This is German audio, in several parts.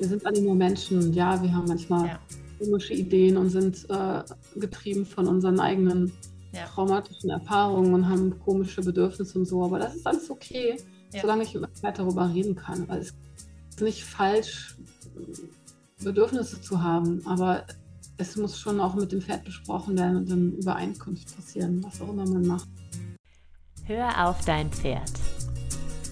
wir sind alle nur Menschen. Ja, wir haben manchmal ja. komische Ideen und sind äh, getrieben von unseren eigenen ja. traumatischen Erfahrungen und haben komische Bedürfnisse und so. Aber das ist alles okay, ja. solange ich mit meinem Pferd darüber reden kann. Weil es ist nicht falsch, Bedürfnisse zu haben, aber es muss schon auch mit dem Pferd besprochen werden und in Übereinkunft passieren, was auch immer man macht. Hör auf dein Pferd.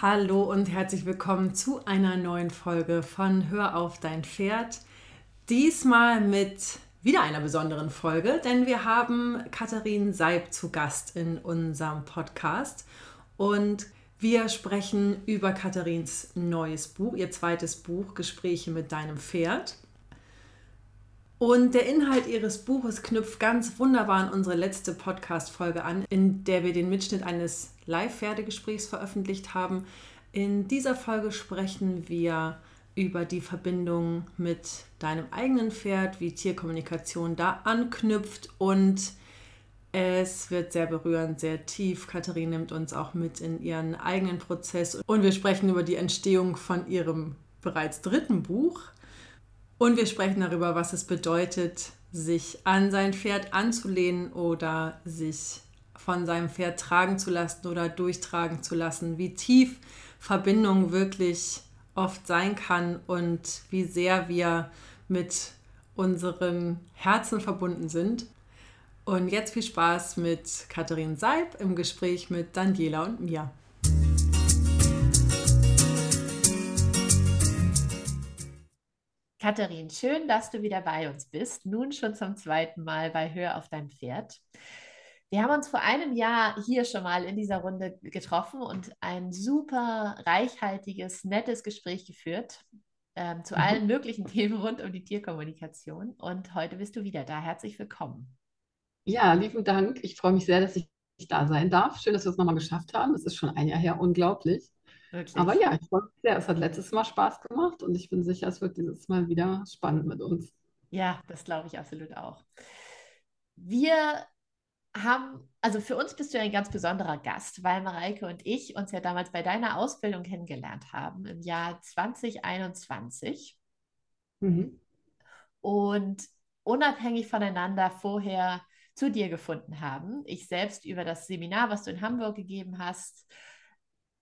Hallo und herzlich willkommen zu einer neuen Folge von Hör auf dein Pferd. Diesmal mit wieder einer besonderen Folge, denn wir haben Katharin Seib zu Gast in unserem Podcast und wir sprechen über Katharins neues Buch, ihr zweites Buch Gespräche mit deinem Pferd. Und der Inhalt ihres Buches knüpft ganz wunderbar an unsere letzte Podcast-Folge an, in der wir den Mitschnitt eines Live-Pferdegesprächs veröffentlicht haben. In dieser Folge sprechen wir über die Verbindung mit deinem eigenen Pferd, wie Tierkommunikation da anknüpft und es wird sehr berührend, sehr tief. Katharine nimmt uns auch mit in ihren eigenen Prozess und wir sprechen über die Entstehung von ihrem bereits dritten Buch und wir sprechen darüber, was es bedeutet, sich an sein Pferd anzulehnen oder sich von seinem Pferd tragen zu lassen oder durchtragen zu lassen, wie tief Verbindung wirklich oft sein kann und wie sehr wir mit unserem Herzen verbunden sind. Und jetzt viel Spaß mit Katharin Seib im Gespräch mit Daniela und mir. Katharin, schön, dass du wieder bei uns bist. Nun schon zum zweiten Mal bei Hör auf dein Pferd. Wir haben uns vor einem Jahr hier schon mal in dieser Runde getroffen und ein super reichhaltiges, nettes Gespräch geführt ähm, zu mhm. allen möglichen Themen rund um die Tierkommunikation. Und heute bist du wieder da. Herzlich willkommen. Ja, lieben Dank. Ich freue mich sehr, dass ich da sein darf. Schön, dass wir es nochmal geschafft haben. Es ist schon ein Jahr her, unglaublich. Wirklich. Aber ja, ich freue mich sehr. Es hat letztes Mal Spaß gemacht und ich bin sicher, es wird dieses Mal wieder spannend mit uns. Ja, das glaube ich absolut auch. Wir haben, also für uns bist du ein ganz besonderer Gast, weil Mareike und ich uns ja damals bei deiner Ausbildung kennengelernt haben im Jahr 2021. Mhm. Und unabhängig voneinander vorher zu dir gefunden haben. Ich selbst über das Seminar, was du in Hamburg gegeben hast,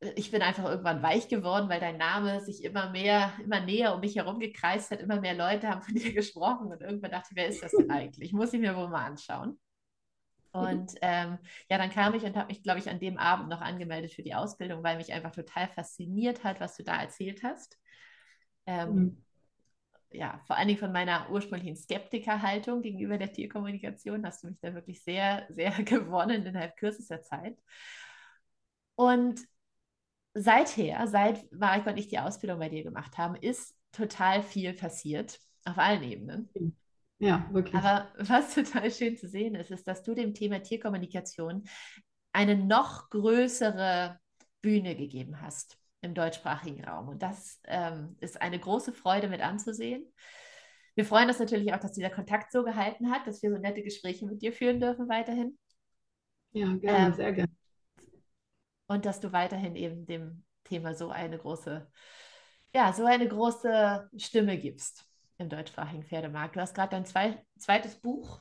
ich bin einfach irgendwann weich geworden, weil dein Name sich immer mehr, immer näher um mich herum gekreist hat. Immer mehr Leute haben von dir gesprochen und irgendwann dachte ich, wer ist das denn eigentlich? Muss ich mir wohl mal anschauen. Und ähm, ja, dann kam ich und habe mich, glaube ich, an dem Abend noch angemeldet für die Ausbildung, weil mich einfach total fasziniert hat, was du da erzählt hast. Ähm, mhm. Ja, vor allen Dingen von meiner ursprünglichen Skeptikerhaltung gegenüber der Tierkommunikation hast du mich da wirklich sehr, sehr gewonnen innerhalb kürzester Zeit. Und seither, seit Marek und ich die Ausbildung bei dir gemacht haben, ist total viel passiert auf allen Ebenen. Ja, wirklich. Aber was total schön zu sehen ist, ist, dass du dem Thema Tierkommunikation eine noch größere Bühne gegeben hast im deutschsprachigen Raum. Und das ähm, ist eine große Freude mit anzusehen. Wir freuen uns natürlich auch, dass dieser Kontakt so gehalten hat, dass wir so nette Gespräche mit dir führen dürfen weiterhin. Ja, gerne, ähm, sehr gerne und dass du weiterhin eben dem Thema so eine große, ja, so eine große Stimme gibst im deutschsprachigen Pferdemarkt. Du hast gerade dein zwei, zweites Buch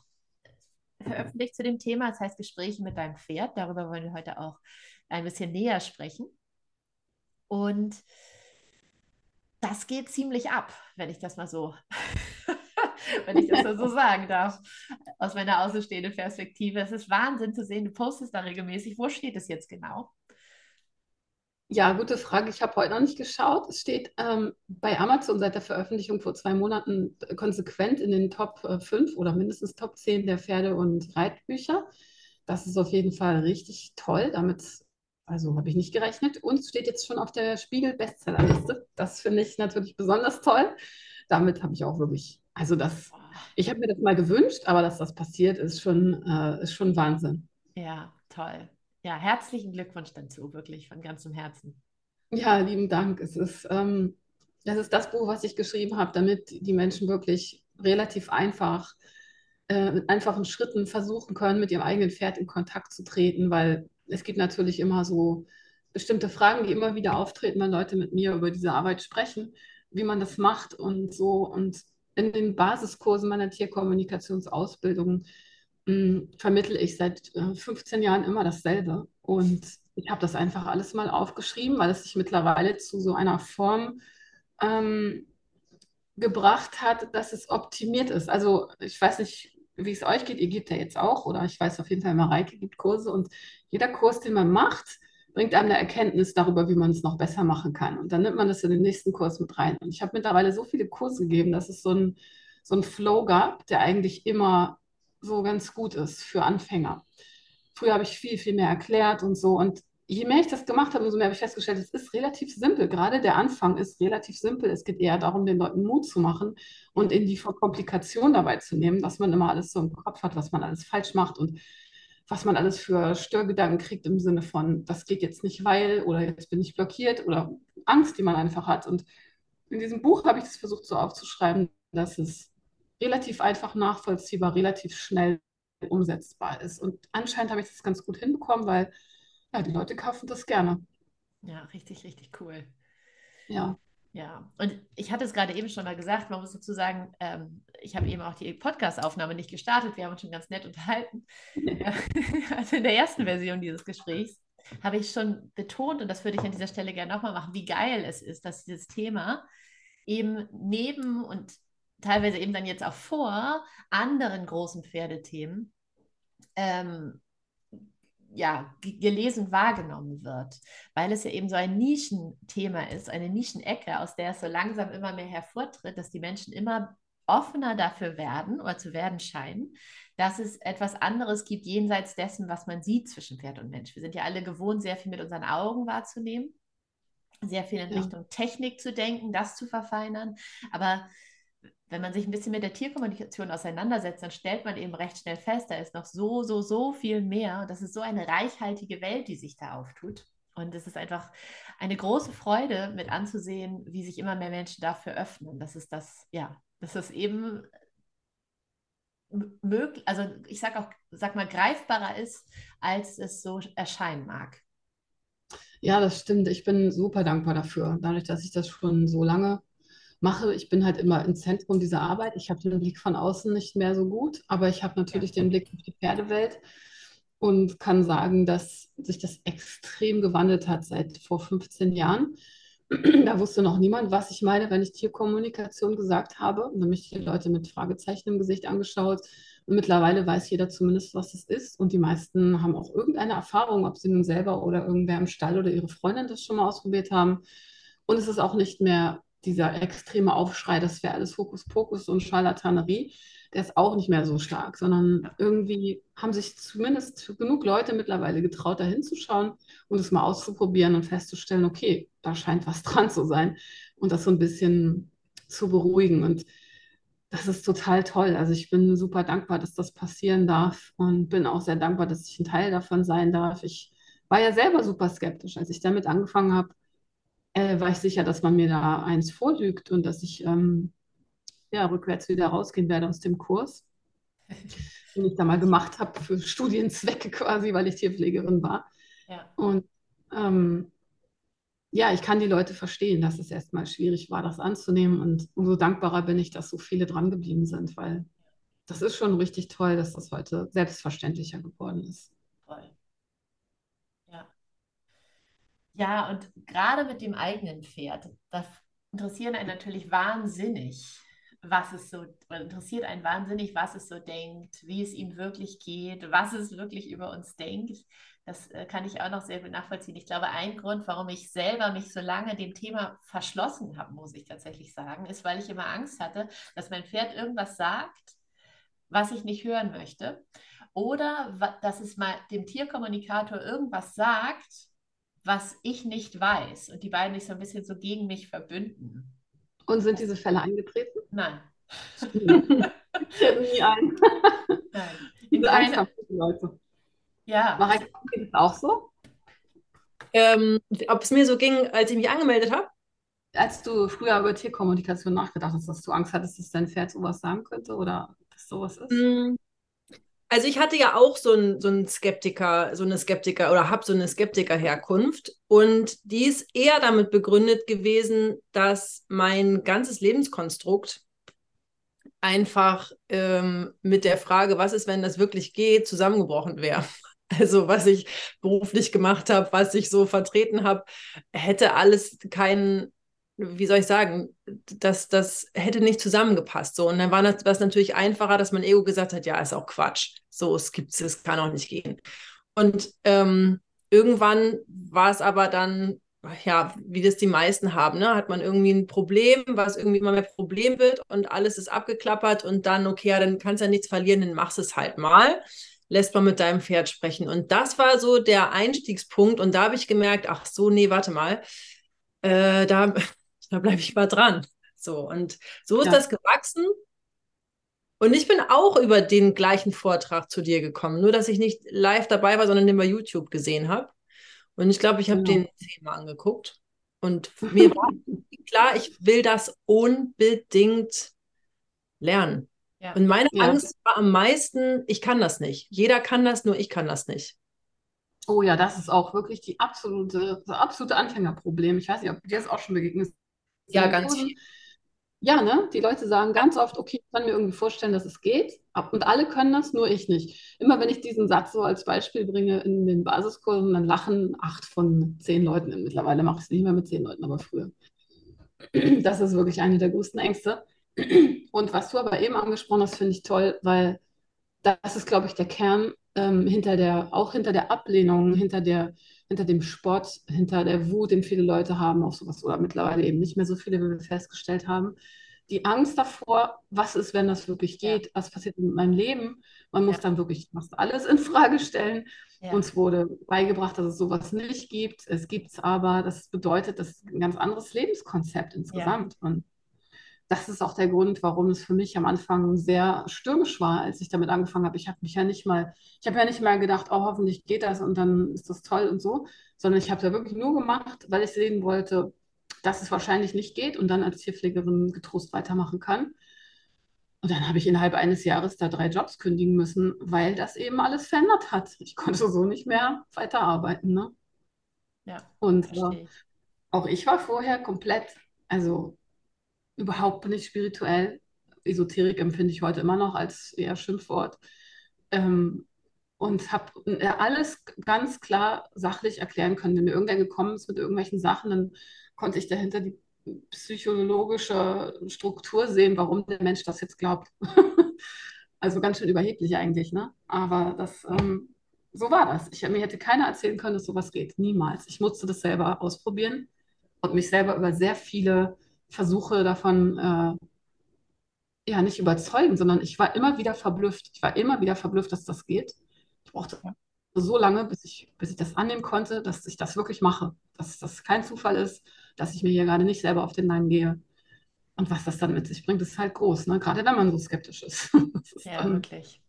veröffentlicht zu dem Thema, das heißt Gespräche mit deinem Pferd. Darüber wollen wir heute auch ein bisschen näher sprechen. Und das geht ziemlich ab, wenn ich das mal so, wenn ich das mal so sagen darf, aus meiner außenstehenden Perspektive. Es ist Wahnsinn zu sehen, du postest da regelmäßig. Wo steht es jetzt genau? Ja, gute Frage. Ich habe heute noch nicht geschaut. Es steht ähm, bei Amazon seit der Veröffentlichung vor zwei Monaten konsequent in den Top 5 äh, oder mindestens Top 10 der Pferde- und Reitbücher. Das ist auf jeden Fall richtig toll. Damit, also habe ich nicht gerechnet. Und steht jetzt schon auf der Spiegel-Bestsellerliste. Das finde ich natürlich besonders toll. Damit habe ich auch wirklich Also das, ich habe mir das mal gewünscht, aber dass das passiert, ist schon, äh, ist schon Wahnsinn. Ja, toll. Ja, herzlichen Glückwunsch dazu, wirklich von ganzem Herzen. Ja, lieben Dank. Es ist, ähm, das ist das Buch, was ich geschrieben habe, damit die Menschen wirklich relativ einfach äh, mit einfachen Schritten versuchen können, mit ihrem eigenen Pferd in Kontakt zu treten, weil es gibt natürlich immer so bestimmte Fragen, die immer wieder auftreten, wenn Leute mit mir über diese Arbeit sprechen, wie man das macht und so. Und in den Basiskursen meiner Tierkommunikationsausbildung mh, vermittle ich seit äh, 15 Jahren immer dasselbe. Und ich habe das einfach alles mal aufgeschrieben, weil es sich mittlerweile zu so einer Form ähm, gebracht hat, dass es optimiert ist. Also ich weiß nicht, wie es euch geht, ihr gebt ja jetzt auch, oder ich weiß auf jeden Fall, Mareike gibt Kurse und jeder Kurs, den man macht, bringt einem eine Erkenntnis darüber, wie man es noch besser machen kann. Und dann nimmt man das in den nächsten Kurs mit rein. Und ich habe mittlerweile so viele Kurse gegeben, dass es so ein, so ein Flow gab, der eigentlich immer so ganz gut ist für Anfänger. Früher habe ich viel, viel mehr erklärt und so. Und je mehr ich das gemacht habe, umso mehr habe ich festgestellt, es ist relativ simpel. Gerade der Anfang ist relativ simpel. Es geht eher darum, den Leuten Mut zu machen und in die Komplikation dabei zu nehmen, was man immer alles so im Kopf hat, was man alles falsch macht und was man alles für Störgedanken kriegt im Sinne von, das geht jetzt nicht, weil oder jetzt bin ich blockiert oder Angst, die man einfach hat. Und in diesem Buch habe ich das versucht so aufzuschreiben, dass es relativ einfach nachvollziehbar, relativ schnell umsetzbar ist. Und anscheinend habe ich das ganz gut hinbekommen, weil ja, die Leute kaufen das gerne. Ja, richtig, richtig cool. Ja. Ja, und ich hatte es gerade eben schon mal gesagt, man muss dazu sagen, ähm, ich habe eben auch die Podcast-Aufnahme nicht gestartet, wir haben uns schon ganz nett unterhalten. also in der ersten Version dieses Gesprächs habe ich schon betont, und das würde ich an dieser Stelle gerne nochmal machen, wie geil es ist, dass dieses Thema eben neben und teilweise eben dann jetzt auch vor anderen großen Pferdethemen ähm, ja, gelesen wahrgenommen wird, weil es ja eben so ein Nischenthema ist, eine Nischenecke, aus der es so langsam immer mehr hervortritt, dass die Menschen immer offener dafür werden oder zu werden scheinen, dass es etwas anderes gibt jenseits dessen, was man sieht zwischen Pferd und Mensch. Wir sind ja alle gewohnt, sehr viel mit unseren Augen wahrzunehmen, sehr viel in ja. Richtung Technik zu denken, das zu verfeinern, aber wenn man sich ein bisschen mit der Tierkommunikation auseinandersetzt, dann stellt man eben recht schnell fest, da ist noch so, so, so viel mehr. Das ist so eine reichhaltige Welt, die sich da auftut. Und es ist einfach eine große Freude, mit anzusehen, wie sich immer mehr Menschen dafür öffnen. Das ist das, ja, das ist eben möglich, also ich sag auch, sag mal, greifbarer ist, als es so erscheinen mag. Ja, das stimmt. Ich bin super dankbar dafür, dadurch, dass ich das schon so lange mache. Ich bin halt immer im Zentrum dieser Arbeit. Ich habe den Blick von außen nicht mehr so gut, aber ich habe natürlich den Blick auf die Pferdewelt und kann sagen, dass sich das extrem gewandelt hat seit vor 15 Jahren. Da wusste noch niemand, was ich meine, wenn ich Tierkommunikation gesagt habe. Und dann mich die Leute mit Fragezeichen im Gesicht angeschaut. Und mittlerweile weiß jeder zumindest, was es ist. Und die meisten haben auch irgendeine Erfahrung, ob sie nun selber oder irgendwer im Stall oder ihre Freundin das schon mal ausprobiert haben. Und es ist auch nicht mehr dieser extreme Aufschrei, das wäre alles Hokuspokus und Scharlatanerie, der ist auch nicht mehr so stark, sondern irgendwie haben sich zumindest genug Leute mittlerweile getraut, da hinzuschauen und es mal auszuprobieren und festzustellen, okay, da scheint was dran zu sein und das so ein bisschen zu beruhigen. Und das ist total toll. Also ich bin super dankbar, dass das passieren darf und bin auch sehr dankbar, dass ich ein Teil davon sein darf. Ich war ja selber super skeptisch, als ich damit angefangen habe äh, war ich sicher, dass man mir da eins vorlügt und dass ich ähm, ja, rückwärts wieder rausgehen werde aus dem Kurs, den ich da mal gemacht habe für Studienzwecke quasi, weil ich Tierpflegerin war. Ja. Und ähm, ja, ich kann die Leute verstehen, dass es erstmal schwierig war, das anzunehmen. Und umso dankbarer bin ich, dass so viele dran geblieben sind, weil das ist schon richtig toll, dass das heute selbstverständlicher geworden ist. Toll. Ja, und gerade mit dem eigenen Pferd, das interessiert einen natürlich wahnsinnig, was es so, interessiert einen wahnsinnig, was es so denkt, wie es ihm wirklich geht, was es wirklich über uns denkt. Das äh, kann ich auch noch sehr gut nachvollziehen. Ich glaube, ein Grund, warum ich selber mich so lange dem Thema verschlossen habe, muss ich tatsächlich sagen, ist, weil ich immer Angst hatte, dass mein Pferd irgendwas sagt, was ich nicht hören möchte. Oder dass es mal dem Tierkommunikator irgendwas sagt, was ich nicht weiß und die beiden sich so ein bisschen so gegen mich verbünden. Und sind diese Fälle eingetreten? Nein, Nie ein. Nein. In keine... Leute. Ja. War das auch so? Ähm, ob es mir so ging, als ich mich angemeldet habe? Als du früher über Tierkommunikation nachgedacht hast, dass du Angst hattest, dass dein Pferd sowas sagen könnte oder dass sowas ist? Also ich hatte ja auch so einen so Skeptiker, so eine Skeptiker oder habe so eine Skeptiker-Herkunft und die ist eher damit begründet gewesen, dass mein ganzes Lebenskonstrukt einfach ähm, mit der Frage, was ist, wenn das wirklich geht, zusammengebrochen wäre. Also was ich beruflich gemacht habe, was ich so vertreten habe, hätte alles keinen, wie soll ich sagen, das, das hätte nicht zusammengepasst. So. Und dann war das natürlich einfacher, dass mein Ego gesagt hat, ja, ist auch Quatsch. So, es gibt es, kann auch nicht gehen. Und ähm, irgendwann war es aber dann ja, wie das die meisten haben, ne? hat man irgendwie ein Problem, was irgendwie immer mehr Problem wird und alles ist abgeklappert und dann, okay, ja, dann kannst du ja nichts verlieren, dann machst es halt mal, lässt man mit deinem Pferd sprechen. Und das war so der Einstiegspunkt und da habe ich gemerkt, ach so, nee, warte mal, äh, da, da bleibe ich mal dran. So, und so ist ja. das gewachsen. Und ich bin auch über den gleichen Vortrag zu dir gekommen, nur dass ich nicht live dabei war, sondern den bei YouTube gesehen habe. Und ich glaube, ich habe genau. den zehnmal angeguckt. Und mir war klar, ich will das unbedingt lernen. Ja. Und meine ja. Angst war am meisten, ich kann das nicht. Jeder kann das, nur ich kann das nicht. Oh ja, das ist auch wirklich die absolute, das absolute Anfängerproblem. Ich weiß nicht, ob dir das auch schon begegnet ist. Ja, ganz viel. Ja, ne? Die Leute sagen ganz oft, okay, ich kann mir irgendwie vorstellen, dass es geht. Und alle können das, nur ich nicht. Immer wenn ich diesen Satz so als Beispiel bringe in den Basiskursen, dann lachen acht von zehn Leuten. Mittlerweile mache ich es nicht mehr mit zehn Leuten, aber früher. Das ist wirklich eine der größten Ängste. Und was du aber eben angesprochen hast, finde ich toll, weil das ist, glaube ich, der Kern ähm, hinter der, auch hinter der Ablehnung, hinter der, hinter dem Sport, hinter der Wut, den viele Leute haben, auf sowas oder mittlerweile eben nicht mehr so viele, wie wir festgestellt haben. Die Angst davor, was ist, wenn das wirklich geht, ja. was passiert mit meinem Leben. Man muss ja. dann wirklich fast alles in Frage stellen. Ja. Uns wurde beigebracht, dass es sowas nicht gibt. Es gibt es aber. Das bedeutet, das ist ein ganz anderes Lebenskonzept insgesamt. Und das ist auch der Grund, warum es für mich am Anfang sehr stürmisch war, als ich damit angefangen habe. Ich habe mich ja nicht mal, ich habe ja nicht mal gedacht, oh, hoffentlich geht das und dann ist das toll und so, sondern ich habe es ja wirklich nur gemacht, weil ich sehen wollte, dass es wahrscheinlich nicht geht und dann als Tierpflegerin getrost weitermachen kann. Und dann habe ich innerhalb eines Jahres da drei Jobs kündigen müssen, weil das eben alles verändert hat. Ich konnte so nicht mehr weiterarbeiten. Ne? Ja. Und äh, auch ich war vorher komplett, also überhaupt nicht spirituell. Esoterik empfinde ich heute immer noch als eher Schimpfwort. Ähm, und habe alles ganz klar sachlich erklären können. Wenn mir irgendwer gekommen ist mit irgendwelchen Sachen, dann konnte ich dahinter die psychologische Struktur sehen, warum der Mensch das jetzt glaubt. also ganz schön überheblich eigentlich, ne? Aber das, ähm, so war das. Ich, mir hätte keiner erzählen können, dass sowas geht. Niemals. Ich musste das selber ausprobieren und mich selber über sehr viele Versuche davon äh, ja nicht überzeugen, sondern ich war immer wieder verblüfft. Ich war immer wieder verblüfft, dass das geht. Ich brauchte so lange, bis ich, bis ich das annehmen konnte, dass ich das wirklich mache, dass das kein Zufall ist, dass ich mir hier gerade nicht selber auf den Leim gehe. Und was das dann mit sich bringt, ist halt groß, ne? gerade wenn man so skeptisch ist. ist ja, wirklich.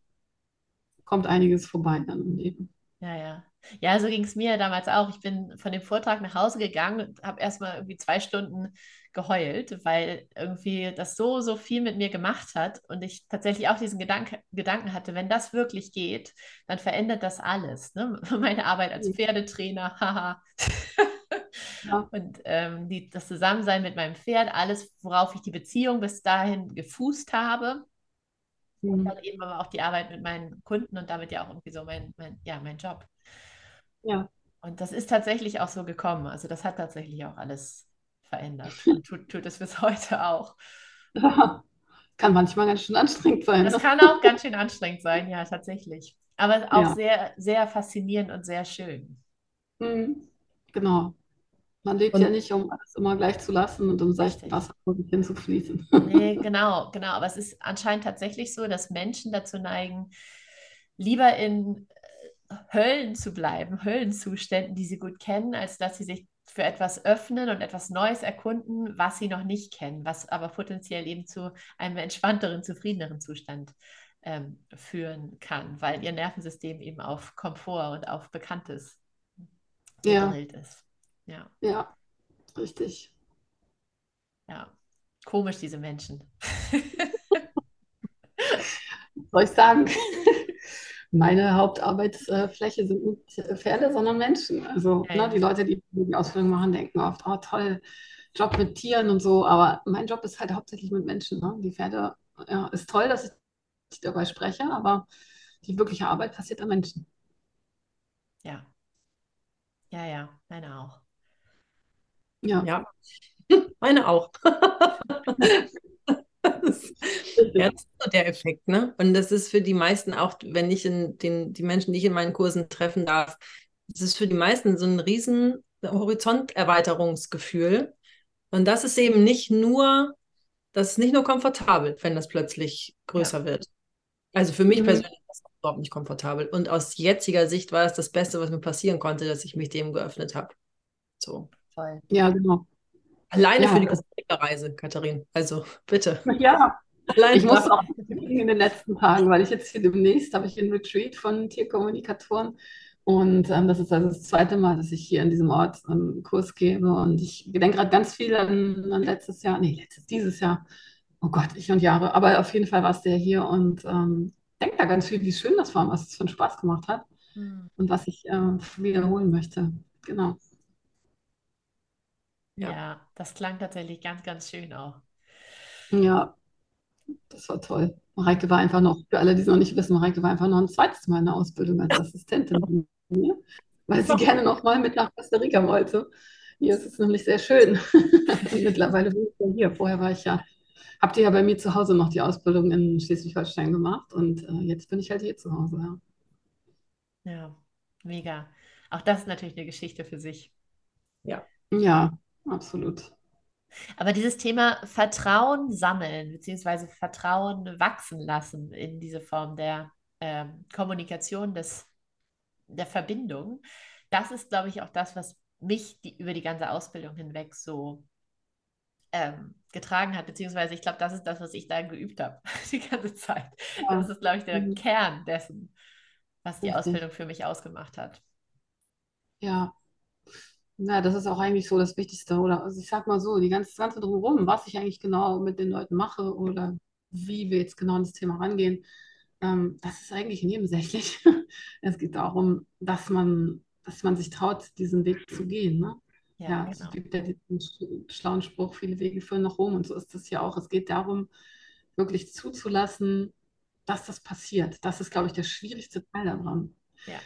Kommt einiges vorbei dann im Leben. Ja, ja. Ja, so ging es mir damals auch. Ich bin von dem Vortrag nach Hause gegangen und habe erstmal irgendwie zwei Stunden geheult, weil irgendwie das so, so viel mit mir gemacht hat und ich tatsächlich auch diesen Gedank Gedanken hatte, wenn das wirklich geht, dann verändert das alles. Ne? Meine Arbeit als Pferdetrainer, haha. ja. Und ähm, die, das Zusammensein mit meinem Pferd, alles, worauf ich die Beziehung bis dahin gefußt habe. Mhm. Und dann eben aber auch die Arbeit mit meinen Kunden und damit ja auch irgendwie so mein, mein, ja, mein Job. Ja. Und das ist tatsächlich auch so gekommen. Also das hat tatsächlich auch alles verändert. Und tut, tut es bis heute auch. Ja, kann manchmal ganz schön anstrengend sein. Das kann auch ganz schön anstrengend sein, ja, tatsächlich. Aber auch ja. sehr, sehr faszinierend und sehr schön. Mhm. Genau. Man lebt und, ja nicht, um alles immer gleich zu lassen und um seichten Wasser vor sich hinzufließen. Nee, genau, genau. Aber es ist anscheinend tatsächlich so, dass Menschen dazu neigen, lieber in Höllen zu bleiben, Höllenzuständen, die sie gut kennen, als dass sie sich für etwas öffnen und etwas Neues erkunden, was sie noch nicht kennen, was aber potenziell eben zu einem entspannteren, zufriedeneren Zustand ähm, führen kann, weil ihr Nervensystem eben auf Komfort und auf Bekanntes ja. ist. Ja. ja, richtig. Ja, komisch, diese Menschen. Soll ich sagen? Meine Hauptarbeitsfläche sind nicht Pferde, sondern Menschen. Also ja, ne, die Leute, die die Ausbildung machen, denken oft, oh toll, Job mit Tieren und so. Aber mein Job ist halt hauptsächlich mit Menschen. Ne? Die Pferde, ja, ist toll, dass ich dabei spreche, aber die wirkliche Arbeit passiert an Menschen. Ja. Ja, ja, meine auch. Ja. ja. Meine auch. ja, das ist der Effekt, ne? Und das ist für die meisten auch, wenn ich in den, die Menschen, die ich in meinen Kursen treffen darf, das ist für die meisten so ein riesen Horizonterweiterungsgefühl. Und das ist eben nicht nur, das ist nicht nur komfortabel, wenn das plötzlich größer ja. wird. Also für mich mhm. persönlich ist das überhaupt nicht komfortabel. Und aus jetziger Sicht war es das Beste, was mir passieren konnte, dass ich mich dem geöffnet habe. So. Ja, genau. Alleine ja. für die Reise, Katharin. Also bitte. Ja, Allein ich muss auch in den letzten Tagen, weil ich jetzt hier demnächst habe ich einen Retreat von Tierkommunikatoren und ähm, das ist also das zweite Mal, dass ich hier in diesem Ort einen Kurs gebe und ich denke gerade ganz viel an, an, letztes Jahr, nee, letztes, dieses Jahr, oh Gott, ich und Jahre, aber auf jeden Fall war es der hier und ähm, denke da ganz viel, wie schön das war, was es für einen Spaß gemacht hat mhm. und was ich äh, wiederholen möchte. Genau. Ja. ja, das klang tatsächlich ganz, ganz schön auch. Ja, das war toll. Mareike war einfach noch, für alle, die es noch nicht wissen, Mareike war einfach noch ein zweites Mal in der Ausbildung als Assistentin mir, weil sie gerne noch mal mit nach Costa Rica wollte. Hier ist es nämlich sehr schön. mittlerweile bin ich ja hier. Vorher war ich ja, habt ihr ja bei mir zu Hause noch die Ausbildung in Schleswig-Holstein gemacht und äh, jetzt bin ich halt hier zu Hause. Ja. ja, mega. Auch das ist natürlich eine Geschichte für sich. Ja. Ja, absolut. Aber dieses Thema Vertrauen sammeln, beziehungsweise Vertrauen wachsen lassen in diese Form der äh, Kommunikation, des, der Verbindung, das ist, glaube ich, auch das, was mich die, über die ganze Ausbildung hinweg so ähm, getragen hat, beziehungsweise ich glaube, das ist das, was ich da geübt habe, die ganze Zeit. Ja. Das ist, glaube ich, der mhm. Kern dessen, was die Richtig. Ausbildung für mich ausgemacht hat. Ja, ja, das ist auch eigentlich so das Wichtigste. Oder also ich sag mal so, die ganze, das Ganze drumherum, was ich eigentlich genau mit den Leuten mache oder wie wir jetzt genau an das Thema rangehen, ähm, das ist eigentlich nebensächlich. es geht darum, dass man, dass man sich traut, diesen Weg zu gehen. Ne? Ja, ja genau. es gibt ja diesen schlauen Spruch, viele Wege führen nach Rom und so ist das ja auch. Es geht darum, wirklich zuzulassen, dass das passiert. Das ist, glaube ich, der schwierigste Teil daran. Ja,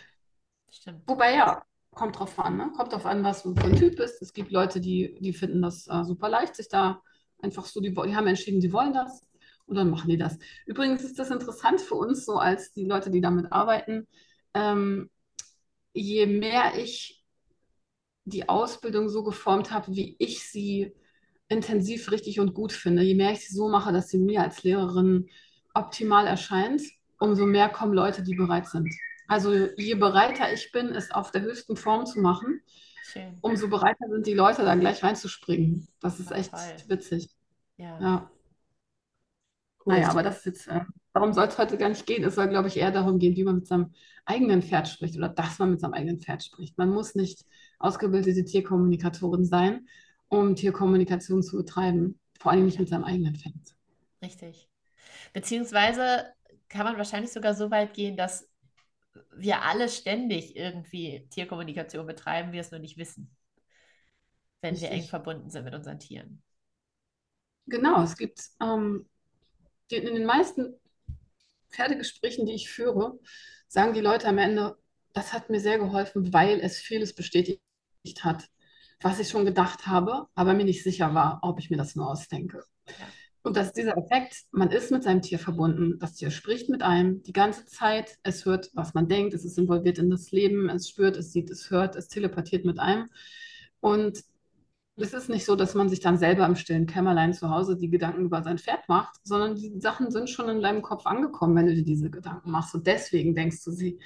stimmt. Wobei ja, kommt drauf an, ne? Kommt drauf an, was du für ein Typ bist. Es gibt Leute, die, die finden das äh, super leicht, sich da einfach so, die, die haben entschieden, sie wollen das und dann machen die das. Übrigens ist das interessant für uns, so als die Leute, die damit arbeiten. Ähm, je mehr ich die Ausbildung so geformt habe, wie ich sie intensiv, richtig und gut finde, je mehr ich sie so mache, dass sie mir als Lehrerin optimal erscheint, umso mehr kommen Leute, die bereit sind. Also je bereiter ich bin, es auf der höchsten Form zu machen, Schön. umso bereiter sind die Leute, da gleich reinzuspringen. Das ist echt Toll. witzig. Ja. ja. Cool. Naja, aber das ist jetzt, äh, darum soll es heute gar nicht gehen. Es soll, glaube ich, eher darum gehen, wie man mit seinem eigenen Pferd spricht oder dass man mit seinem eigenen Pferd spricht. Man muss nicht ausgebildete Tierkommunikatorin sein, um Tierkommunikation zu betreiben. Vor allem nicht mit seinem eigenen Pferd. Richtig. Beziehungsweise kann man wahrscheinlich sogar so weit gehen, dass wir alle ständig irgendwie Tierkommunikation betreiben, wir es nur nicht wissen, wenn Richtig. wir eng verbunden sind mit unseren Tieren. Genau, es gibt ähm, in den meisten Pferdegesprächen, die ich führe, sagen die Leute am Ende, das hat mir sehr geholfen, weil es vieles bestätigt hat, was ich schon gedacht habe, aber mir nicht sicher war, ob ich mir das nur ausdenke. Ja. Und dass dieser Effekt, man ist mit seinem Tier verbunden, das Tier spricht mit einem die ganze Zeit, es hört, was man denkt, es ist involviert in das Leben, es spürt, es sieht, es hört, es teleportiert mit einem. Und es ist nicht so, dass man sich dann selber im stillen Kämmerlein zu Hause die Gedanken über sein Pferd macht, sondern die Sachen sind schon in deinem Kopf angekommen, wenn du dir diese Gedanken machst. Und deswegen denkst du sie.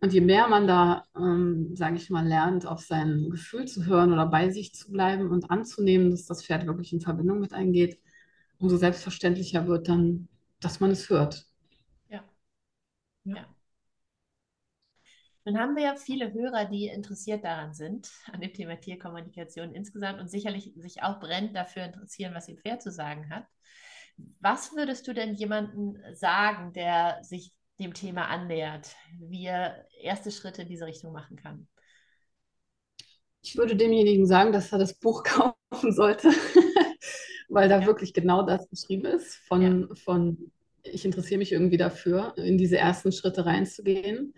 Und je mehr man da, ähm, sage ich mal, lernt, auf sein Gefühl zu hören oder bei sich zu bleiben und anzunehmen, dass das Pferd wirklich in Verbindung mit eingeht, umso selbstverständlicher wird dann, dass man es hört. Ja. Ja. Nun haben wir ja viele Hörer, die interessiert daran sind, an dem Thema Tierkommunikation insgesamt und sicherlich sich auch brennend dafür interessieren, was ihr Pferd zu sagen hat. Was würdest du denn jemandem sagen, der sich dem Thema annähert, wie er erste Schritte in diese Richtung machen kann? Ich würde demjenigen sagen, dass er das Buch kaufen sollte, weil da ja. wirklich genau das beschrieben ist, von, ja. von ich interessiere mich irgendwie dafür, in diese ersten Schritte reinzugehen.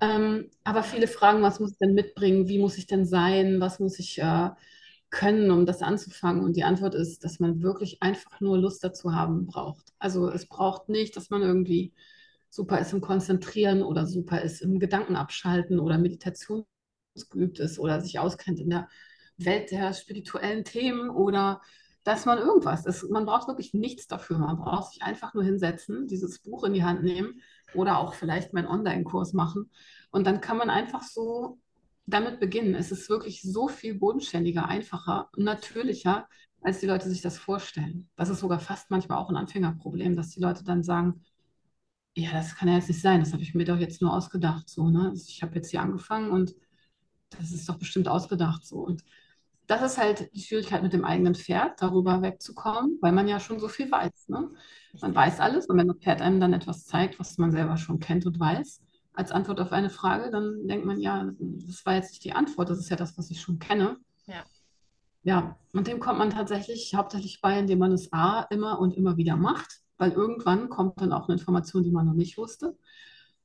Ähm, aber viele fragen, was muss ich denn mitbringen? Wie muss ich denn sein? Was muss ich äh, können, um das anzufangen? Und die Antwort ist, dass man wirklich einfach nur Lust dazu haben braucht. Also es braucht nicht, dass man irgendwie super ist im Konzentrieren oder super ist im Gedankenabschalten oder Meditation geübt ist oder sich auskennt in der Welt der spirituellen Themen oder dass man irgendwas ist. Man braucht wirklich nichts dafür. Man braucht sich einfach nur hinsetzen, dieses Buch in die Hand nehmen oder auch vielleicht meinen Online-Kurs machen. Und dann kann man einfach so damit beginnen. Es ist wirklich so viel bodenständiger, einfacher und natürlicher, als die Leute sich das vorstellen. Das ist sogar fast manchmal auch ein Anfängerproblem, dass die Leute dann sagen, ja, das kann ja jetzt nicht sein, das habe ich mir doch jetzt nur ausgedacht. So, ne? Ich habe jetzt hier angefangen und das ist doch bestimmt ausgedacht so. Und das ist halt die Schwierigkeit mit dem eigenen Pferd, darüber wegzukommen, weil man ja schon so viel weiß. Ne? Man weiß alles und wenn das Pferd einem dann etwas zeigt, was man selber schon kennt und weiß, als Antwort auf eine Frage, dann denkt man, ja, das war jetzt nicht die Antwort, das ist ja das, was ich schon kenne. Ja. Ja, und dem kommt man tatsächlich hauptsächlich bei, indem man es A immer und immer wieder macht, weil irgendwann kommt dann auch eine Information, die man noch nicht wusste.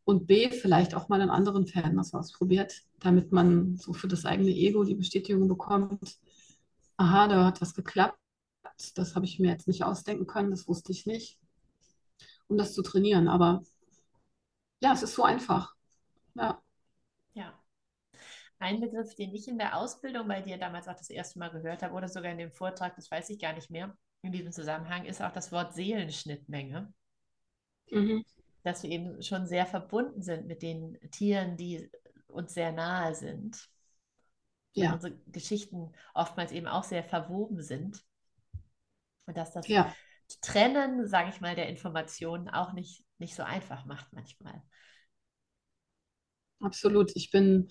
Und B, vielleicht auch mal an anderen Pferden was ausprobiert, damit man so für das eigene Ego die Bestätigung bekommt, aha, da hat was geklappt, das habe ich mir jetzt nicht ausdenken können, das wusste ich nicht, um das zu trainieren. Aber ja, es ist so einfach. Ja. Ja. Ein Begriff, den ich in der Ausbildung bei dir damals auch das erste Mal gehört habe oder sogar in dem Vortrag, das weiß ich gar nicht mehr, in diesem Zusammenhang, ist auch das Wort Seelenschnittmenge. Mhm. Dass wir eben schon sehr verbunden sind mit den Tieren, die uns sehr nahe sind. Ja. Unsere Geschichten oftmals eben auch sehr verwoben sind. Und dass das ja. Trennen, sage ich mal, der Informationen auch nicht, nicht so einfach macht manchmal. Absolut. Ich bin,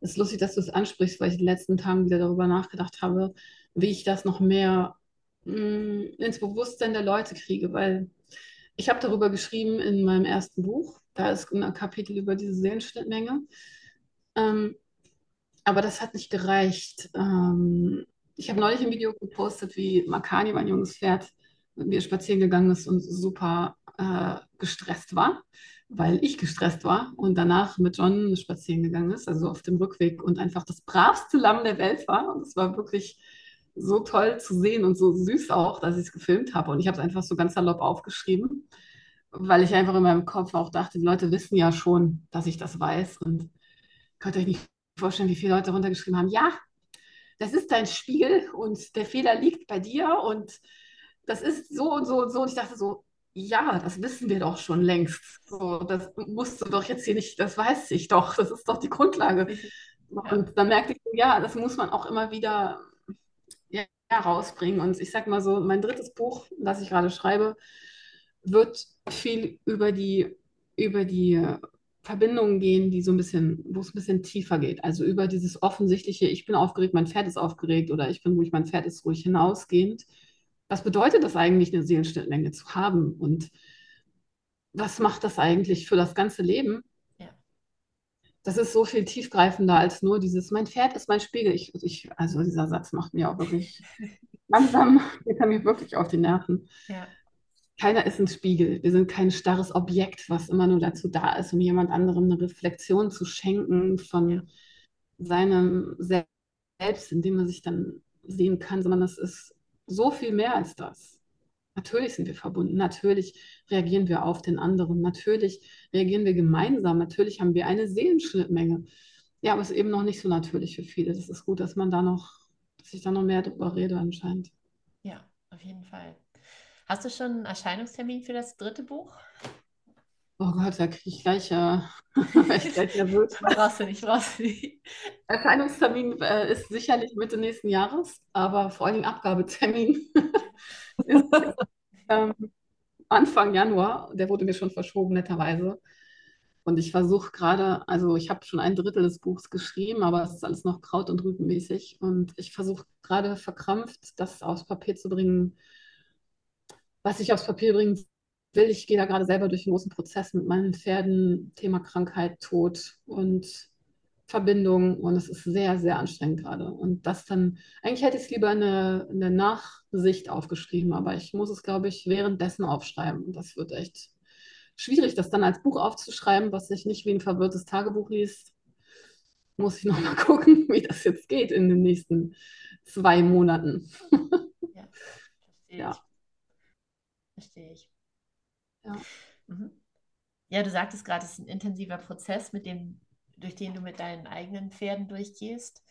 es ist lustig, dass du es ansprichst, weil ich in den letzten Tagen wieder darüber nachgedacht habe, wie ich das noch mehr mh, mm, ins Bewusstsein der Leute kriege, weil ich habe darüber geschrieben in meinem ersten Buch. Da ist ein Kapitel über diese Seelenschnittmenge. Ähm, aber das hat nicht gereicht. Ähm, ich habe neulich ein Video gepostet, wie Makani, mein junges Pferd, mit mir spazieren gegangen ist und super äh, gestresst war, weil ich gestresst war und danach mit John spazieren gegangen ist, also auf dem Rückweg und einfach das bravste Lamm der Welt war. Und es war wirklich so toll zu sehen und so süß auch, dass ich es gefilmt habe. Und ich habe es einfach so ganz salopp aufgeschrieben, weil ich einfach in meinem Kopf auch dachte, die Leute wissen ja schon, dass ich das weiß. Und könnt euch nicht vorstellen, wie viele Leute runtergeschrieben haben, ja, das ist dein Spiegel und der Fehler liegt bei dir und das ist so und so und so. Und ich dachte so, ja, das wissen wir doch schon längst. So, das musst du doch jetzt hier nicht, das weiß ich doch, das ist doch die Grundlage. Ja. Und dann merkte ich, ja, das muss man auch immer wieder rausbringen. Und ich sag mal so, mein drittes Buch, das ich gerade schreibe, wird viel über die, über die Verbindungen gehen, die so ein bisschen, wo es ein bisschen tiefer geht. Also über dieses offensichtliche, ich bin aufgeregt, mein Pferd ist aufgeregt oder ich bin ruhig, mein Pferd ist ruhig hinausgehend. Was bedeutet das eigentlich, eine Seelenschnittmenge zu haben? Und was macht das eigentlich für das ganze Leben? Das ist so viel tiefgreifender als nur dieses, mein Pferd ist mein Spiegel. Ich, ich, also dieser Satz macht mir auch wirklich langsam, geht er mir wirklich auf die Nerven. Ja keiner ist ein Spiegel. Wir sind kein starres Objekt, was immer nur dazu da ist, um jemand anderem eine Reflexion zu schenken von ja. seinem Selbst, in dem man sich dann sehen kann, sondern es ist so viel mehr als das. Natürlich sind wir verbunden, natürlich reagieren wir auf den anderen, natürlich reagieren wir gemeinsam, natürlich haben wir eine Seelenschnittmenge. Ja, aber es ist eben noch nicht so natürlich für viele. Das ist gut, dass man da noch, dass ich da noch mehr darüber rede anscheinend. Ja, auf jeden Fall. Hast du schon einen Erscheinungstermin für das dritte Buch? Oh Gott, da kriege ich gleich, äh, ich gleich nervös. brauchst du nicht, brauchst du nicht. Erscheinungstermin äh, ist sicherlich Mitte nächsten Jahres, aber vor allen Dingen Abgabetermin ähm, Anfang Januar. Der wurde mir schon verschoben, netterweise. Und ich versuche gerade, also ich habe schon ein Drittel des Buchs geschrieben, aber es ist alles noch kraut- und rübenmäßig. Und ich versuche gerade verkrampft, das aufs Papier zu bringen, was ich aufs Papier bringen will. Ich gehe da gerade selber durch einen großen Prozess mit meinen Pferden, Thema Krankheit, Tod und Verbindung. Und es ist sehr, sehr anstrengend gerade. Und das dann, eigentlich hätte ich es lieber eine, eine Nachsicht aufgeschrieben, aber ich muss es, glaube ich, währenddessen aufschreiben. Und das wird echt schwierig, das dann als Buch aufzuschreiben, was sich nicht wie ein verwirrtes Tagebuch liest. Muss ich nochmal gucken, wie das jetzt geht in den nächsten zwei Monaten. ja, verstehe ja. ich. Verstehe ich. Ja. Mhm. ja, du sagtest gerade, es ist ein intensiver Prozess, mit dem, durch den du mit deinen eigenen Pferden durchgehst.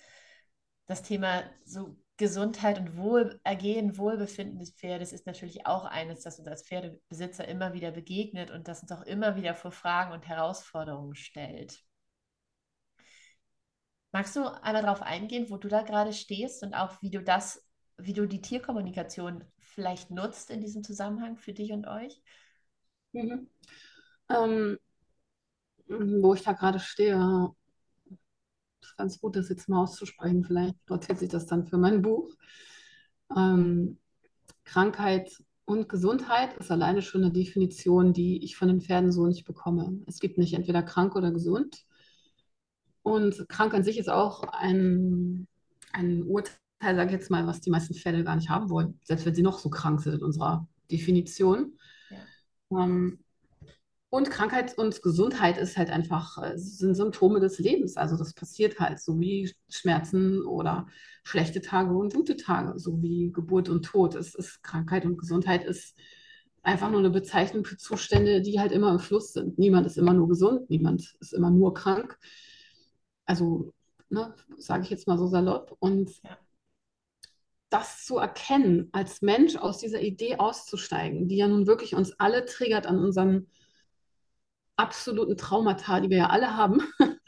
Das Thema so Gesundheit und Wohlergehen, Wohlbefinden des Pferdes ist natürlich auch eines, das uns als Pferdebesitzer immer wieder begegnet und das uns auch immer wieder vor Fragen und Herausforderungen stellt. Magst du einmal darauf eingehen, wo du da gerade stehst und auch wie du das, wie du die Tierkommunikation vielleicht nutzt in diesem Zusammenhang für dich und euch? Mhm. Ähm, wo ich da gerade stehe, ist ganz gut, das jetzt mal auszusprechen. Vielleicht notiert sich das dann für mein Buch. Ähm, Krankheit und Gesundheit ist alleine schon eine Definition, die ich von den Pferden so nicht bekomme. Es gibt nicht entweder krank oder gesund. Und krank an sich ist auch ein, ein Urteil, sage ich jetzt mal, was die meisten Pferde gar nicht haben wollen, selbst wenn sie noch so krank sind in unserer Definition. Ja. Ähm, und Krankheit und Gesundheit ist halt einfach, äh, sind Symptome des Lebens. Also das passiert halt, so wie Schmerzen oder schlechte Tage und gute Tage, so wie Geburt und Tod. Es ist Krankheit und Gesundheit ist einfach nur eine Bezeichnung für Zustände, die halt immer im Fluss sind. Niemand ist immer nur gesund, niemand ist immer nur krank. Also, ne, sage ich jetzt mal so salopp. Und ja. das zu erkennen, als Mensch aus dieser Idee auszusteigen, die ja nun wirklich uns alle triggert an unseren absoluten Traumata, die wir ja alle haben,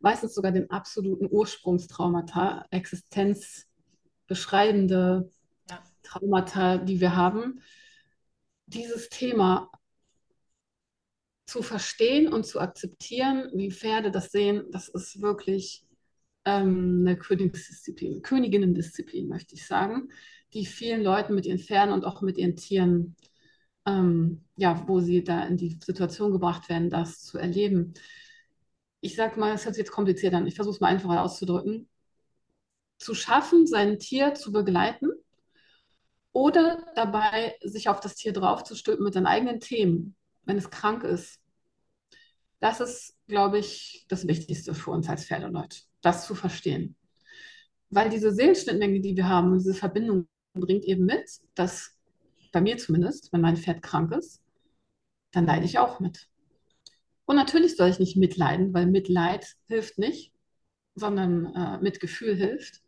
meistens sogar den absoluten Ursprungstraumata, existenzbeschreibende ja. Traumata, die wir haben, dieses Thema zu verstehen und zu akzeptieren, wie Pferde das sehen, das ist wirklich ähm, eine Königsdisziplin, Königinnendisziplin, möchte ich sagen, die vielen Leuten mit ihren Pferden und auch mit ihren Tieren ähm, ja, wo sie da in die Situation gebracht werden, das zu erleben. Ich sage mal, es hört sich jetzt kompliziert an, ich versuche es mal einfacher auszudrücken. Zu schaffen, sein Tier zu begleiten oder dabei sich auf das Tier draufzustülpen mit seinen eigenen Themen, wenn es krank ist. Das ist, glaube ich, das Wichtigste für uns als Pferdeleute, das zu verstehen. Weil diese Seelenschnittmenge, die wir haben, diese Verbindung bringt eben mit, dass bei mir zumindest, wenn mein Pferd krank ist, dann leide ich auch mit. Und natürlich soll ich nicht mitleiden, weil Mitleid hilft nicht, sondern äh, Mitgefühl hilft.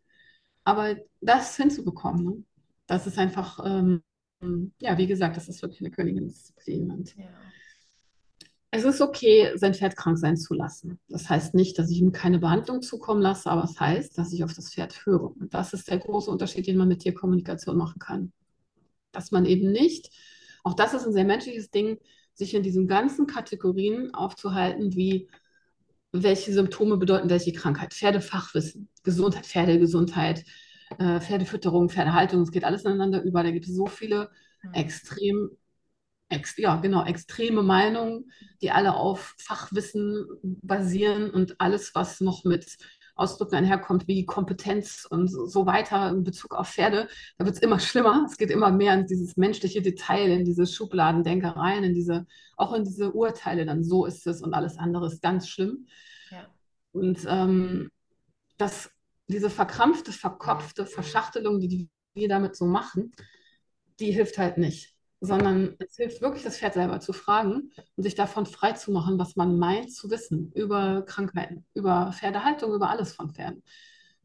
Aber das hinzubekommen, ne? das ist einfach, ähm, ja, wie gesagt, das ist wirklich eine Königinnendisziplin. Und ja. Es ist okay, sein Pferd krank sein zu lassen. Das heißt nicht, dass ich ihm keine Behandlung zukommen lasse, aber es heißt, dass ich auf das Pferd höre. Und das ist der große Unterschied, den man mit Tierkommunikation machen kann dass man eben nicht, auch das ist ein sehr menschliches Ding, sich in diesen ganzen Kategorien aufzuhalten, wie welche Symptome bedeuten welche Krankheit. Pferdefachwissen, Gesundheit, Pferdegesundheit, äh, Pferdefütterung, Pferdehaltung, es geht alles ineinander über. Da gibt es so viele mhm. extrem, ex, ja, genau, extreme Meinungen, die alle auf Fachwissen basieren und alles, was noch mit Ausdrücken einherkommt, wie Kompetenz und so weiter in Bezug auf Pferde, da wird es immer schlimmer. Es geht immer mehr in dieses menschliche Detail, in diese Schubladendenkereien, in diese, auch in diese Urteile, dann so ist es und alles andere ist ganz schlimm. Ja. Und ähm, das, diese verkrampfte, verkopfte Verschachtelung, die wir damit so machen, die hilft halt nicht sondern es hilft wirklich, das Pferd selber zu fragen und sich davon frei zu machen, was man meint zu wissen über Krankheiten, über Pferdehaltung, über alles von Pferden.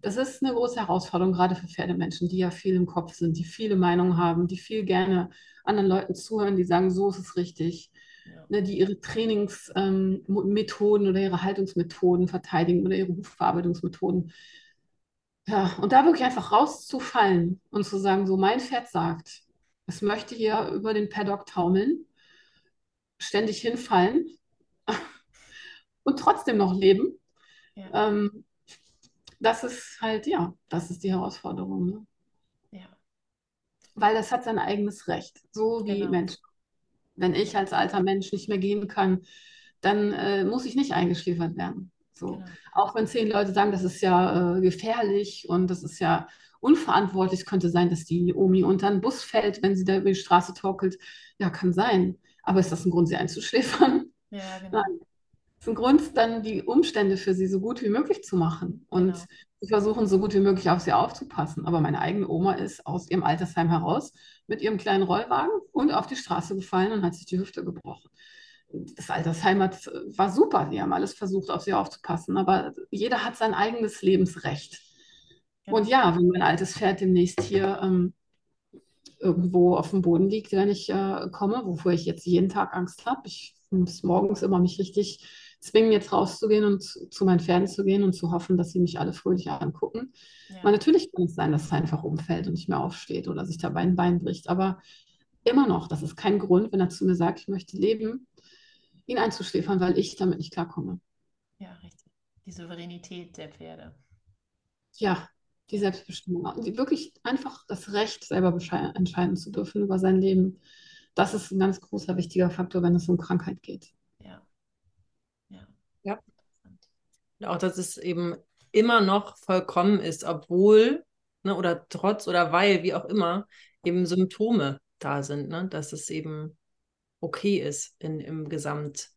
Das ist eine große Herausforderung, gerade für Pferdemenschen, die ja viel im Kopf sind, die viele Meinungen haben, die viel gerne anderen Leuten zuhören, die sagen, so ist es richtig. ja. ne, die ihre Trainingsmethoden ähm, oder ihre Haltungsmethoden verteidigen oder ihre Hufverarbeitungsmethoden. Ja, und da wirklich einfach rauszufallen und zu sagen, so mein Pferd sagt, es möchte hier über den Paddock taumeln, ständig hinfallen und trotzdem noch leben. Ja. Ähm, das ist halt, ja, das ist die Herausforderung. Ne? Ja. Weil das hat sein eigenes Recht, so wie genau. Menschen. Wenn ich als alter Mensch nicht mehr gehen kann, dann äh, muss ich nicht eingeschläfert werden. So. Genau. Auch wenn zehn Leute sagen, das ist ja äh, gefährlich und das ist ja unverantwortlich, könnte sein, dass die Omi unter einen Bus fällt, wenn sie da über die Straße torkelt. Ja, kann sein. Aber ist das ein Grund, sie einzuschläfern? Ja, genau. Nein. Ist ein Grund, dann die Umstände für sie so gut wie möglich zu machen und genau. zu versuchen, so gut wie möglich auf sie aufzupassen. Aber meine eigene Oma ist aus ihrem Altersheim heraus mit ihrem kleinen Rollwagen und auf die Straße gefallen und hat sich die Hüfte gebrochen. Das Altersheim hat, war super, die haben alles versucht, auf sie aufzupassen, aber jeder hat sein eigenes Lebensrecht. Und ja, wenn mein altes Pferd demnächst hier ähm, irgendwo auf dem Boden liegt, wenn ich äh, komme, wovor ich jetzt jeden Tag Angst habe, ich muss morgens immer mich richtig zwingen, jetzt rauszugehen und zu meinen Pferden zu gehen und zu hoffen, dass sie mich alle fröhlich angucken. Ja. natürlich kann es sein, dass es einfach umfällt und nicht mehr aufsteht oder sich dabei ein Bein bricht. Aber immer noch, das ist kein Grund, wenn er zu mir sagt, ich möchte leben, ihn einzuschläfern, weil ich damit nicht klarkomme. Ja, richtig. Die Souveränität der Pferde. Ja, die Selbstbestimmung. Die wirklich einfach das Recht, selber entscheiden zu dürfen über sein Leben. Das ist ein ganz großer, wichtiger Faktor, wenn es um Krankheit geht. Ja. Ja. ja. Auch, dass es eben immer noch vollkommen ist, obwohl ne, oder trotz oder weil, wie auch immer, eben Symptome da sind, ne? dass es eben okay ist in, im Gesamt,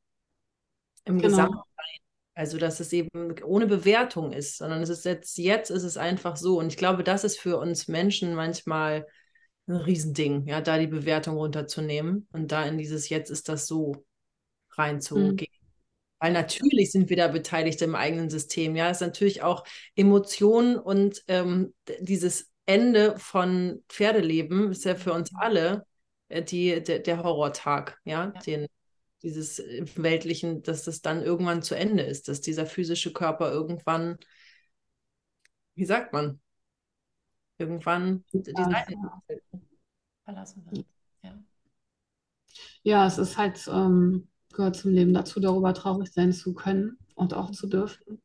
im genau. Gesamtsein. Also, dass es eben ohne Bewertung ist, sondern es ist jetzt, jetzt ist es einfach so. Und ich glaube, das ist für uns Menschen manchmal ein Riesending, ja, da die Bewertung runterzunehmen und da in dieses Jetzt ist das so reinzugehen. Mhm. Weil natürlich sind wir da beteiligt im eigenen System. Ja, es ist natürlich auch Emotionen und ähm, dieses Ende von Pferdeleben ist ja für uns alle äh, die, der, der Horrortag, ja, ja. Den, dieses äh, weltlichen, dass das dann irgendwann zu Ende ist, dass dieser physische Körper irgendwann, wie sagt man, irgendwann die Seite verlassen wird. Ja. ja, es ist halt ähm, gehört zum Leben dazu, darüber traurig sein zu können und auch zu dürfen.